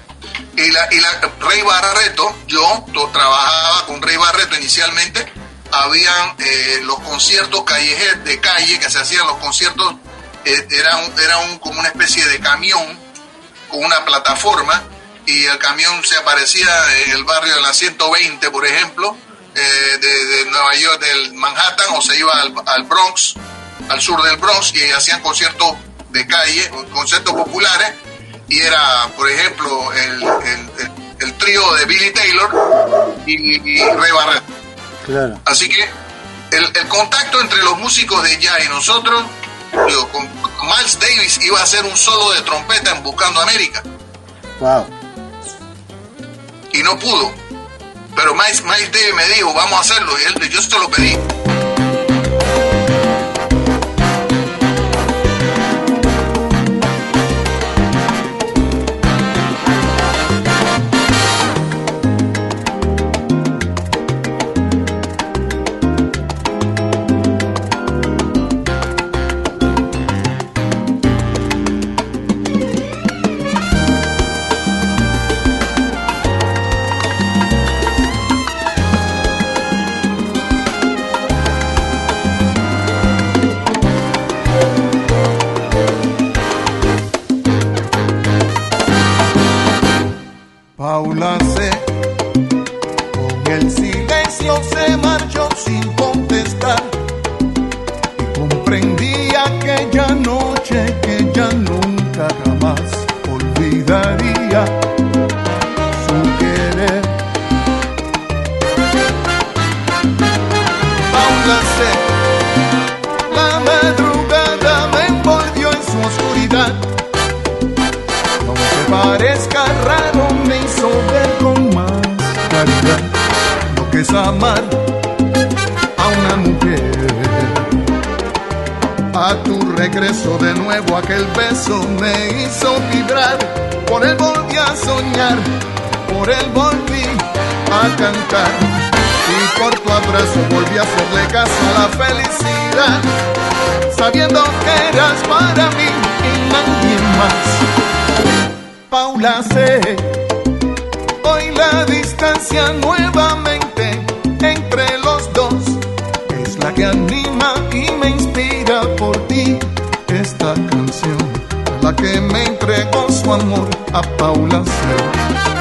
O: y la, y la Rey Barreto, yo trabajaba con Rey Barreto inicialmente, habían eh, los conciertos callejeros de calle que se hacían los conciertos, eh, era, era un, como una especie de camión con una plataforma y el camión se aparecía en el barrio de la 120, por ejemplo, eh, de, de Nueva York, del Manhattan, o se iba al, al Bronx, al sur del Bronx, y hacían conciertos de calle, conciertos populares, y era, por ejemplo, el, el- el- el trío de Billy Taylor y, y Ray Barrett.
N: Claro.
O: Así que el, el contacto entre los músicos de jazz y nosotros, digo, con, con Miles Davis iba a hacer un solo de trompeta en Buscando América
N: Wow.
O: y no pudo. Pero Miles, Miles Davis me dijo, vamos a hacerlo, y él, yo se lo pedí.
P: Aquel beso me hizo vibrar, por él volví a soñar, por él volví a cantar. Y por tu abrazo volví a hacerle caso a la felicidad, sabiendo que eras para mí y nadie más. Paula sé, hoy la distancia nuevamente que me entregó su amor a Paula sé,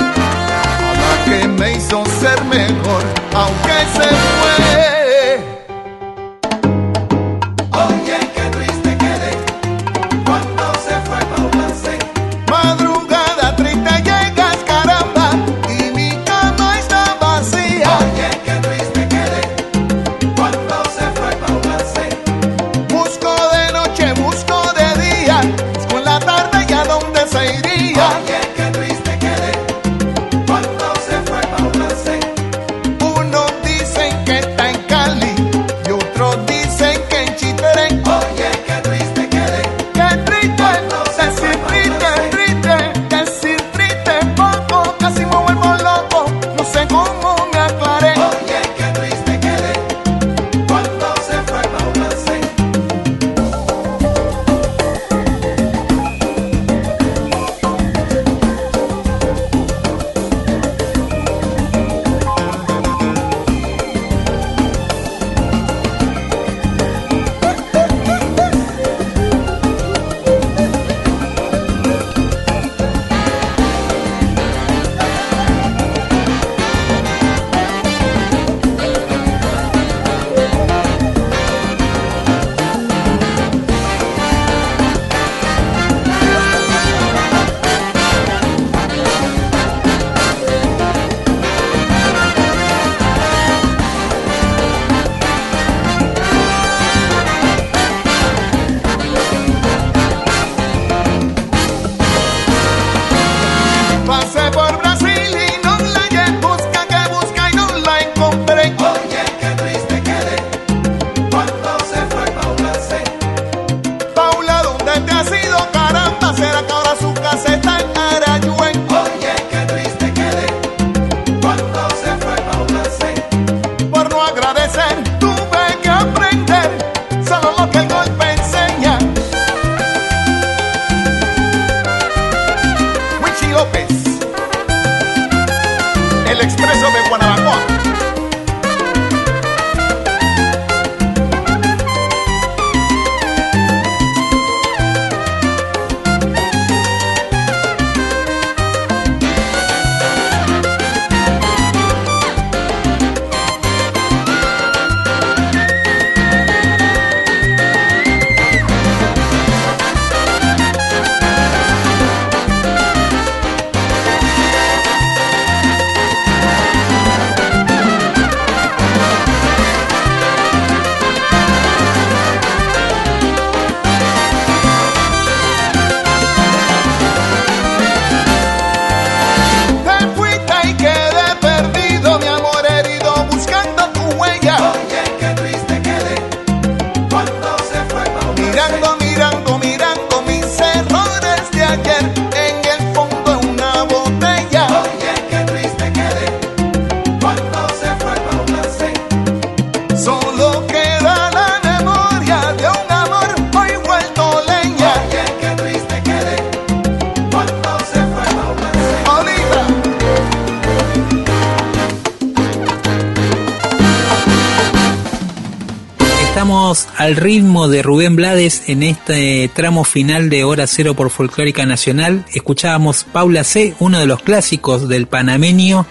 C: al ritmo de Rubén Blades en este tramo final de Hora Cero por Folclórica Nacional. Escuchábamos Paula C., uno de los clásicos del panameño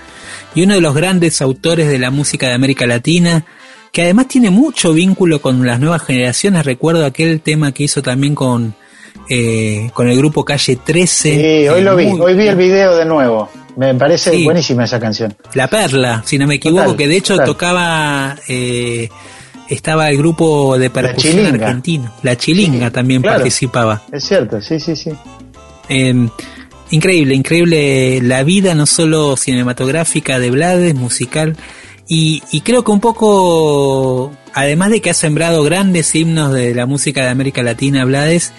C: y uno de los grandes autores de la música de América Latina, que además tiene mucho vínculo con las nuevas generaciones. Recuerdo aquel tema que hizo también con, eh, con el grupo Calle 13.
D: Sí, hoy
C: eh,
D: lo vi,
C: muy-
D: hoy vi el video de nuevo. Me parece
C: Sí.
D: buenísima esa canción.
C: La Perla, si no me equivoco,
D: Total,
C: que de hecho
D: total.
C: tocaba, eh, estaba el grupo de percusión argentino. La Chilinga también
D: claro.
C: participaba.
D: Es cierto, sí, sí, sí.
C: Eh, increíble, increíble la vida, no solo cinematográfica de Blades, musical. Y, y creo que un poco, además de que ha sembrado grandes himnos de la música de América Latina, Blades,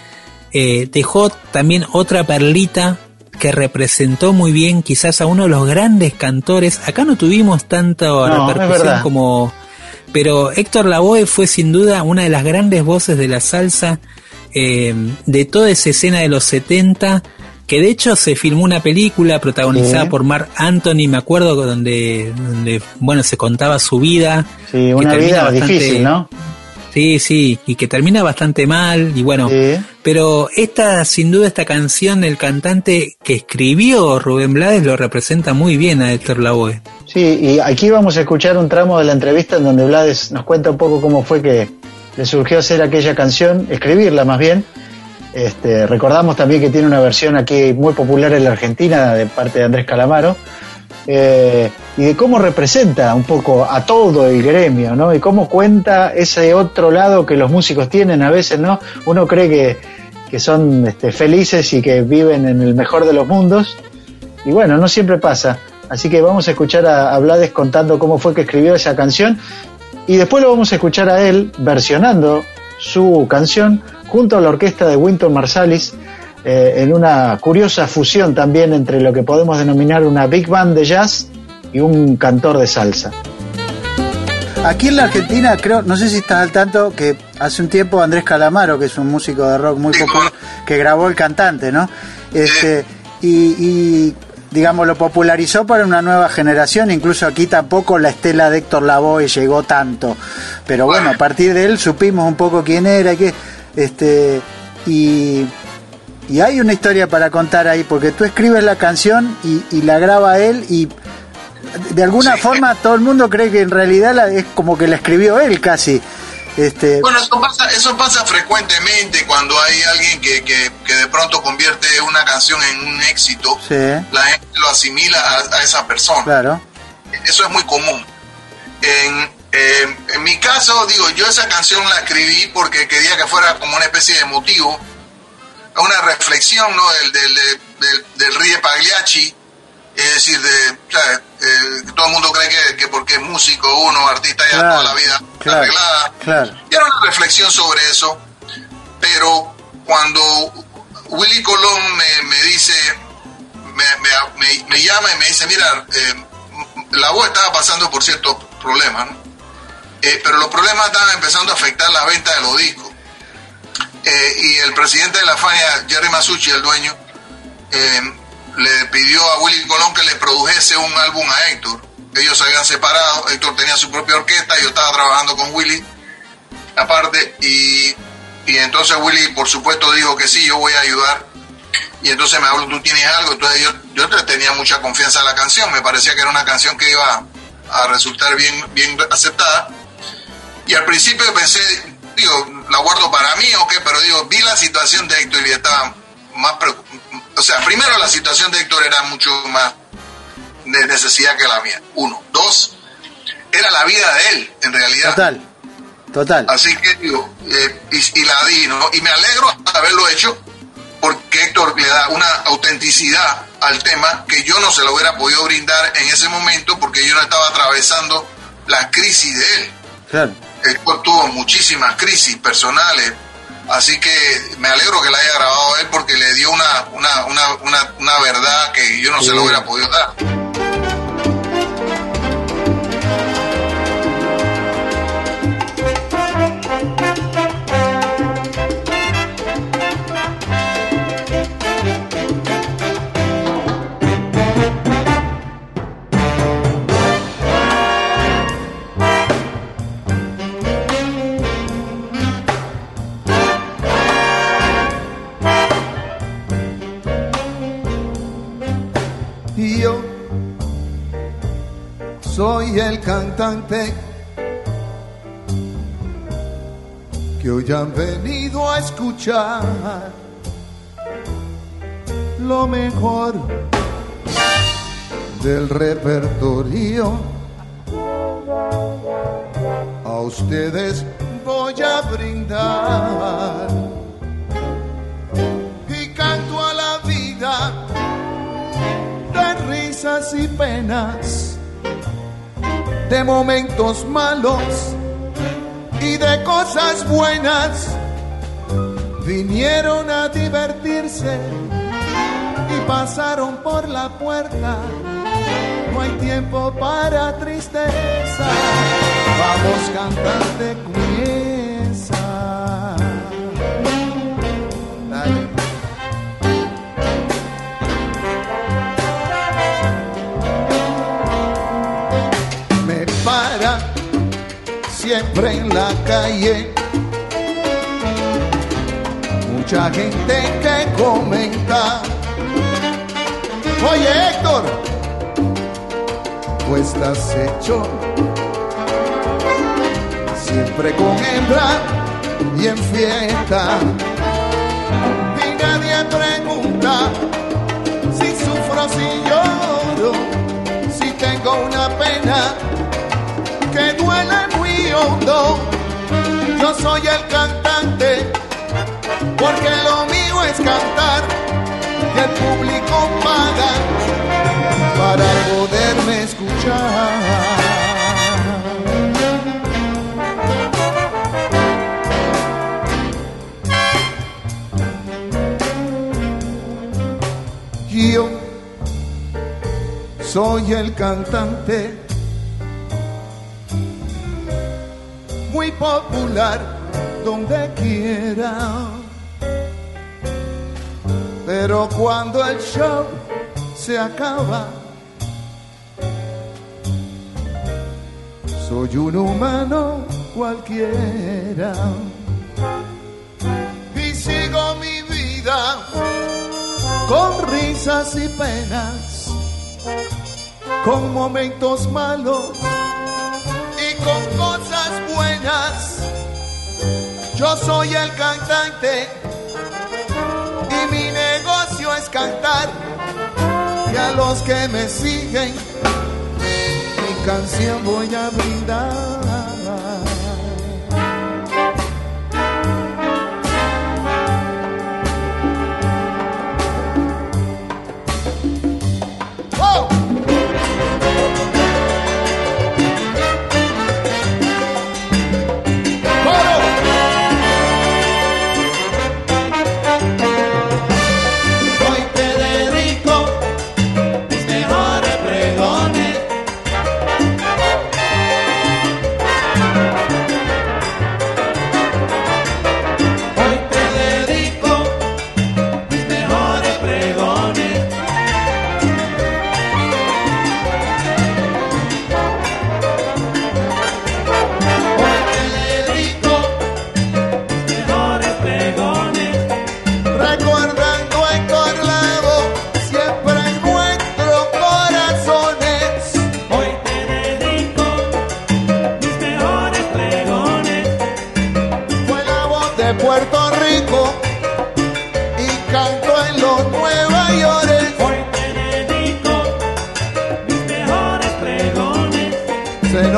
C: eh, dejó también otra perlita que representó muy bien quizás a uno de los grandes cantores. Acá no tuvimos tanta
D: No,
C: repercusión como... Pero Héctor Lavoe fue sin duda una de las grandes voces de la salsa eh, de toda esa escena de los 70, que de hecho se filmó una película protagonizada
D: Sí.
C: por Mark Anthony, me acuerdo, donde, donde bueno, se contaba su vida.
D: Sí,
C: que
D: una
C: termina
D: vida
C: bastante-
D: difícil, ¿no?
C: Sí, sí, y que termina bastante mal, y bueno, pero esta, sin duda, esta canción, el cantante que escribió Rubén Blades lo representa muy bien a Héctor Lavoe.
D: Sí, y aquí vamos a escuchar un tramo de la entrevista en donde Blades nos cuenta un poco cómo fue que le surgió hacer aquella canción, escribirla más bien. Este, recordamos también que tiene una versión aquí muy popular en la Argentina de parte de Andrés Calamaro. eh, y de cómo representa un poco a todo el gremio, ¿no? Y cómo cuenta ese otro lado que los músicos tienen a veces, ¿no? Uno cree que, que son este, felices y que viven en el mejor de los mundos, y bueno, no siempre pasa. Así que vamos a escuchar a, a Blades contando cómo fue que escribió esa canción y después lo vamos a escuchar a él versionando su canción junto a la orquesta de Winton Marsalis eh, en una curiosa fusión también entre lo que podemos denominar una big band de jazz y un cantor de salsa.
N: Aquí en la Argentina, creo, no sé si estás al tanto, que hace un tiempo Andrés Calamaro, que es un músico de rock muy popular, que grabó El Cantante, ¿no? Este, y, y, digamos, lo popularizó para una nueva generación, incluso aquí tampoco la estela de Héctor Lavoe llegó tanto. Pero bueno, a partir de él supimos un poco quién era y que, este, y, y hay una historia para contar ahí, porque tú escribes la canción y, y la graba él y de alguna forma todo el mundo cree que en realidad la- es como que la escribió él casi. Este,
O: Bueno, eso pasa, eso pasa frecuentemente cuando hay alguien que, que, que de pronto convierte una canción en un éxito,
N: sí,
O: la gente lo asimila a, a esa persona.
N: claro.
O: Eso es muy común. En, en- en mi caso, digo, yo esa canción la escribí porque quería que fuera como una especie de motivo, una reflexión ¿no? del, del, del, del Rie Pagliacci, es decir, de, ¿sabes? Eh, todo el mundo cree que, que porque es músico, uno, artista, ya
N: Claro,
O: toda la vida
N: claro,
O: arreglada.
N: claro.
O: Y era una reflexión sobre eso, pero cuando Willy Colón me, me dice, me, me- llama y me dice, mira, eh, la voz estaba pasando por ciertos problemas, ¿no? Eh, pero los problemas estaban empezando a afectar las ventas de los discos. Y el presidente de la Fania, Jerry Masucci, el dueño, le pidió a Willy Colón que le produjese un álbum a Héctor. Ellos se habían separado, Héctor tenía su propia orquesta, yo estaba trabajando con Willy aparte y, y entonces Willy por supuesto dijo que sí, yo voy a ayudar y entonces me habló, tú tienes algo, entonces yo, yo tenía mucha confianza en la canción, me parecía que era una canción que iba a resultar bien, bien aceptada y al principio pensé, digo, la guardo para mí o qué, pero digo, vi la situación de Héctor y estaba más o sea, primero la situación de Héctor era mucho más de necesidad que la mía, uno, dos, era la vida de él, en realidad.
N: Total, total.
O: Así que digo, eh, y, y la di, ¿no? Y me alegro de haberlo hecho porque Héctor le da una autenticidad al tema que yo no se lo hubiera podido brindar en ese momento porque yo no estaba atravesando la crisis de él.
N: Claro.
O: Héctor tuvo muchísimas crisis personales, así que me alegro que la haya grabado él porque le dio una, una, una, una, una verdad que yo no se lo hubiera podido dar.
P: Cantante que hoy han venido a escuchar lo mejor del repertorio. A ustedes voy a brindar y canto a la vida de risas y penas, de momentos malos y de cosas buenas. Vinieron a divertirse y pasaron por la puerta. No hay tiempo para tristeza. Vamos cantante comienza. Siempre en la calle. Mucha gente que comenta. Oye Héctor, tú estás hecho siempre con hembra y en fiesta. Y nadie pregunta si sufro, si lloro, si tengo una pena que duele muy Yo soy el cantante, porque lo mío es cantar y el público paga para poderme escuchar. Yo soy el cantante popular donde quiera. Pero cuando el show se acaba, soy un humano cualquiera. Y sigo mi vida con risas y penas, con momentos malos Yo soy el cantante y mi negocio es cantar. Y a los que me siguen, mi canción voy a brindar.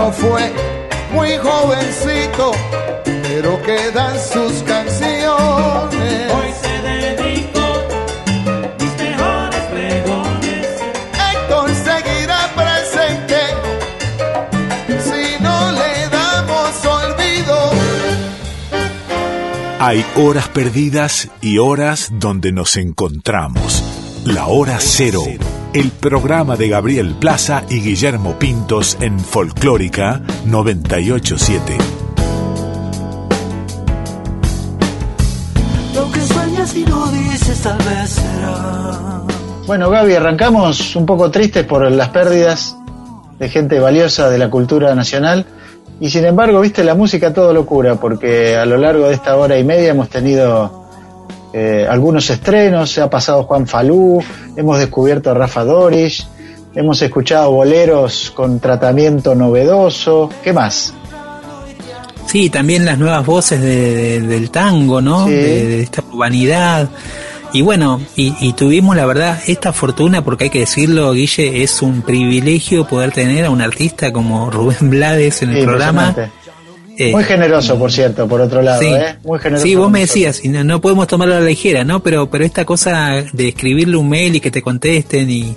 P: Se nos fue muy jovencito, pero quedan sus canciones. Hoy te dedico mis mejores pregones. Héctor seguirá presente si no le damos olvido.
G: Hay horas perdidas y horas donde nos encontramos. La hora cero. El programa de Gabriel Plaza y Guillermo Pintos en Folclórica 987.
H: Lo que sueñas y no dices tal vez será.
N: Bueno, Gaby, arrancamos un poco tristes por las pérdidas de gente valiosa de la cultura nacional. Y sin embargo, viste, la música todo lo cura, porque a lo largo de esta hora y media hemos tenido eh, algunos estrenos, se ha pasado Juan Falú, hemos descubierto a Rafa Doris,
D: hemos escuchado boleros con tratamiento novedoso. ¿Qué más?
C: Sí, también las nuevas voces de- de- del tango, ¿no?
D: Sí.
C: De, de esta urbanidad. Y bueno, y, y tuvimos la verdad esta fortuna, porque hay que decirlo, Guille, es un privilegio poder tener a un artista como Rubén Blades en el programa. Eh,
D: Muy generoso, por cierto, por otro lado,
C: sí,
D: ¿eh? Muy generoso.
C: sí, vos me decías, y no, no podemos tomarlo a la ligera, ¿no? Pero, pero esta cosa de escribirle un mail y que te contesten y...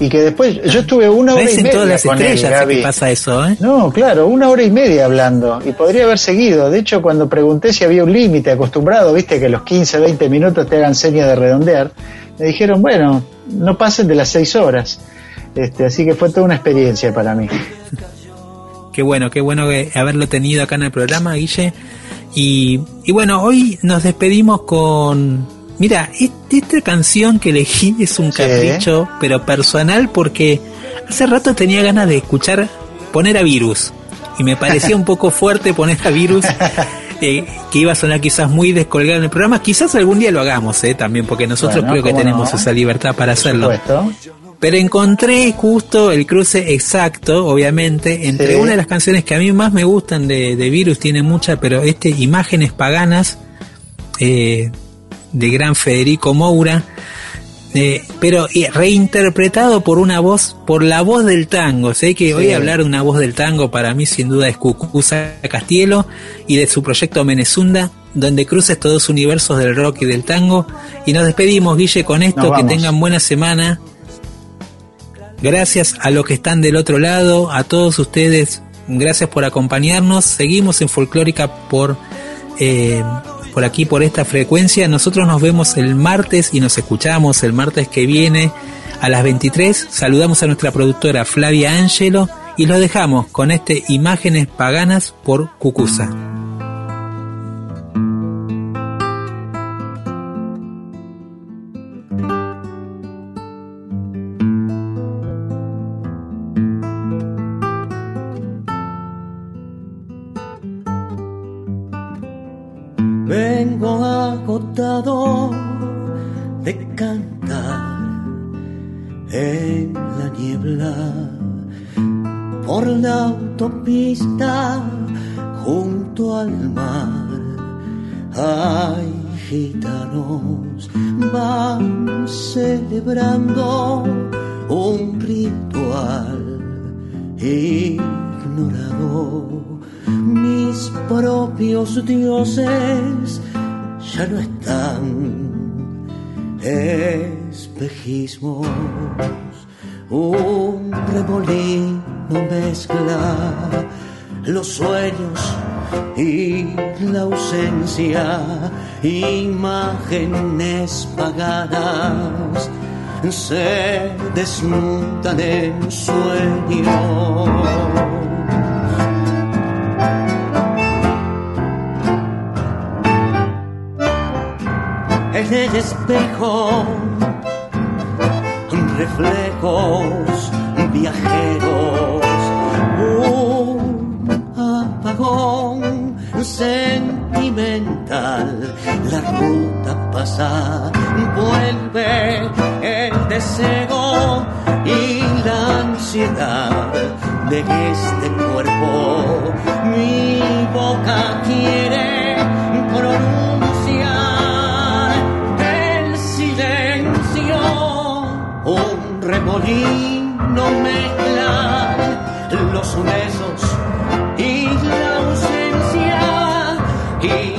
D: Y que después, yo estuve una hora y media
C: todas las
D: con
C: estrellas
D: Gaby.
C: que pasa eso, ¿eh?
D: No, claro, una hora y media hablando. Y podría haber seguido. De hecho, cuando pregunté si había un límite acostumbrado, viste que los 15, 20 minutos te hagan señas de redondear, me dijeron, bueno, no pasen de las 6 horas. Este, así que fue toda una experiencia para mí.
C: Qué bueno, qué bueno haberlo tenido acá en el programa, Guille. Y, y bueno, hoy nos despedimos con... Mira, est- esta canción que elegí es un capricho, pero personal, porque hace rato tenía ganas de escuchar poner a Virus. Y me parecía un poco fuerte poner a Virus, eh, que iba a sonar quizás muy descolgado en el programa. Quizás algún día lo hagamos, eh, también, porque nosotros
D: Bueno,
C: creo que tenemos
D: no.
C: esa libertad para hacerlo.
D: Supuesto.
C: Pero encontré justo el cruce exacto, obviamente, entre
D: Sí.
C: una de las canciones que a mí más me gustan de, de Virus, tiene muchas, pero este, Imágenes Paganas, eh, de gran Federico Moura, eh, pero reinterpretado por una voz, por la voz del tango. Sé que hoy
D: Sí.
C: hablar de una voz del tango para mí sin duda es Cucuza Castielo y de su proyecto Menezunda, donde cruces todos universos del rock y del tango. Y nos despedimos, Guille, con esto, que tengan buena semana. Gracias a los que están del otro lado, a todos ustedes, gracias por acompañarnos. Seguimos en Folclórica por, eh, por aquí, por esta frecuencia. Nosotros nos vemos el martes y nos escuchamos el martes que viene a las 23. Saludamos a nuestra productora Flavia Angelo y los dejamos con este Imágenes Paganas por Cucusa.
H: Ya no están. Espejismos, un remolino mezcla los sueños y la ausencia, imágenes pagadas se desmontan en sueños. En el espejo reflejos viajeros un apagón sentimental la ruta pasa vuelve el deseo y la ansiedad de este cuerpo mi boca quiere pronunciar remolino mezcla los besos y la ausencia imágenes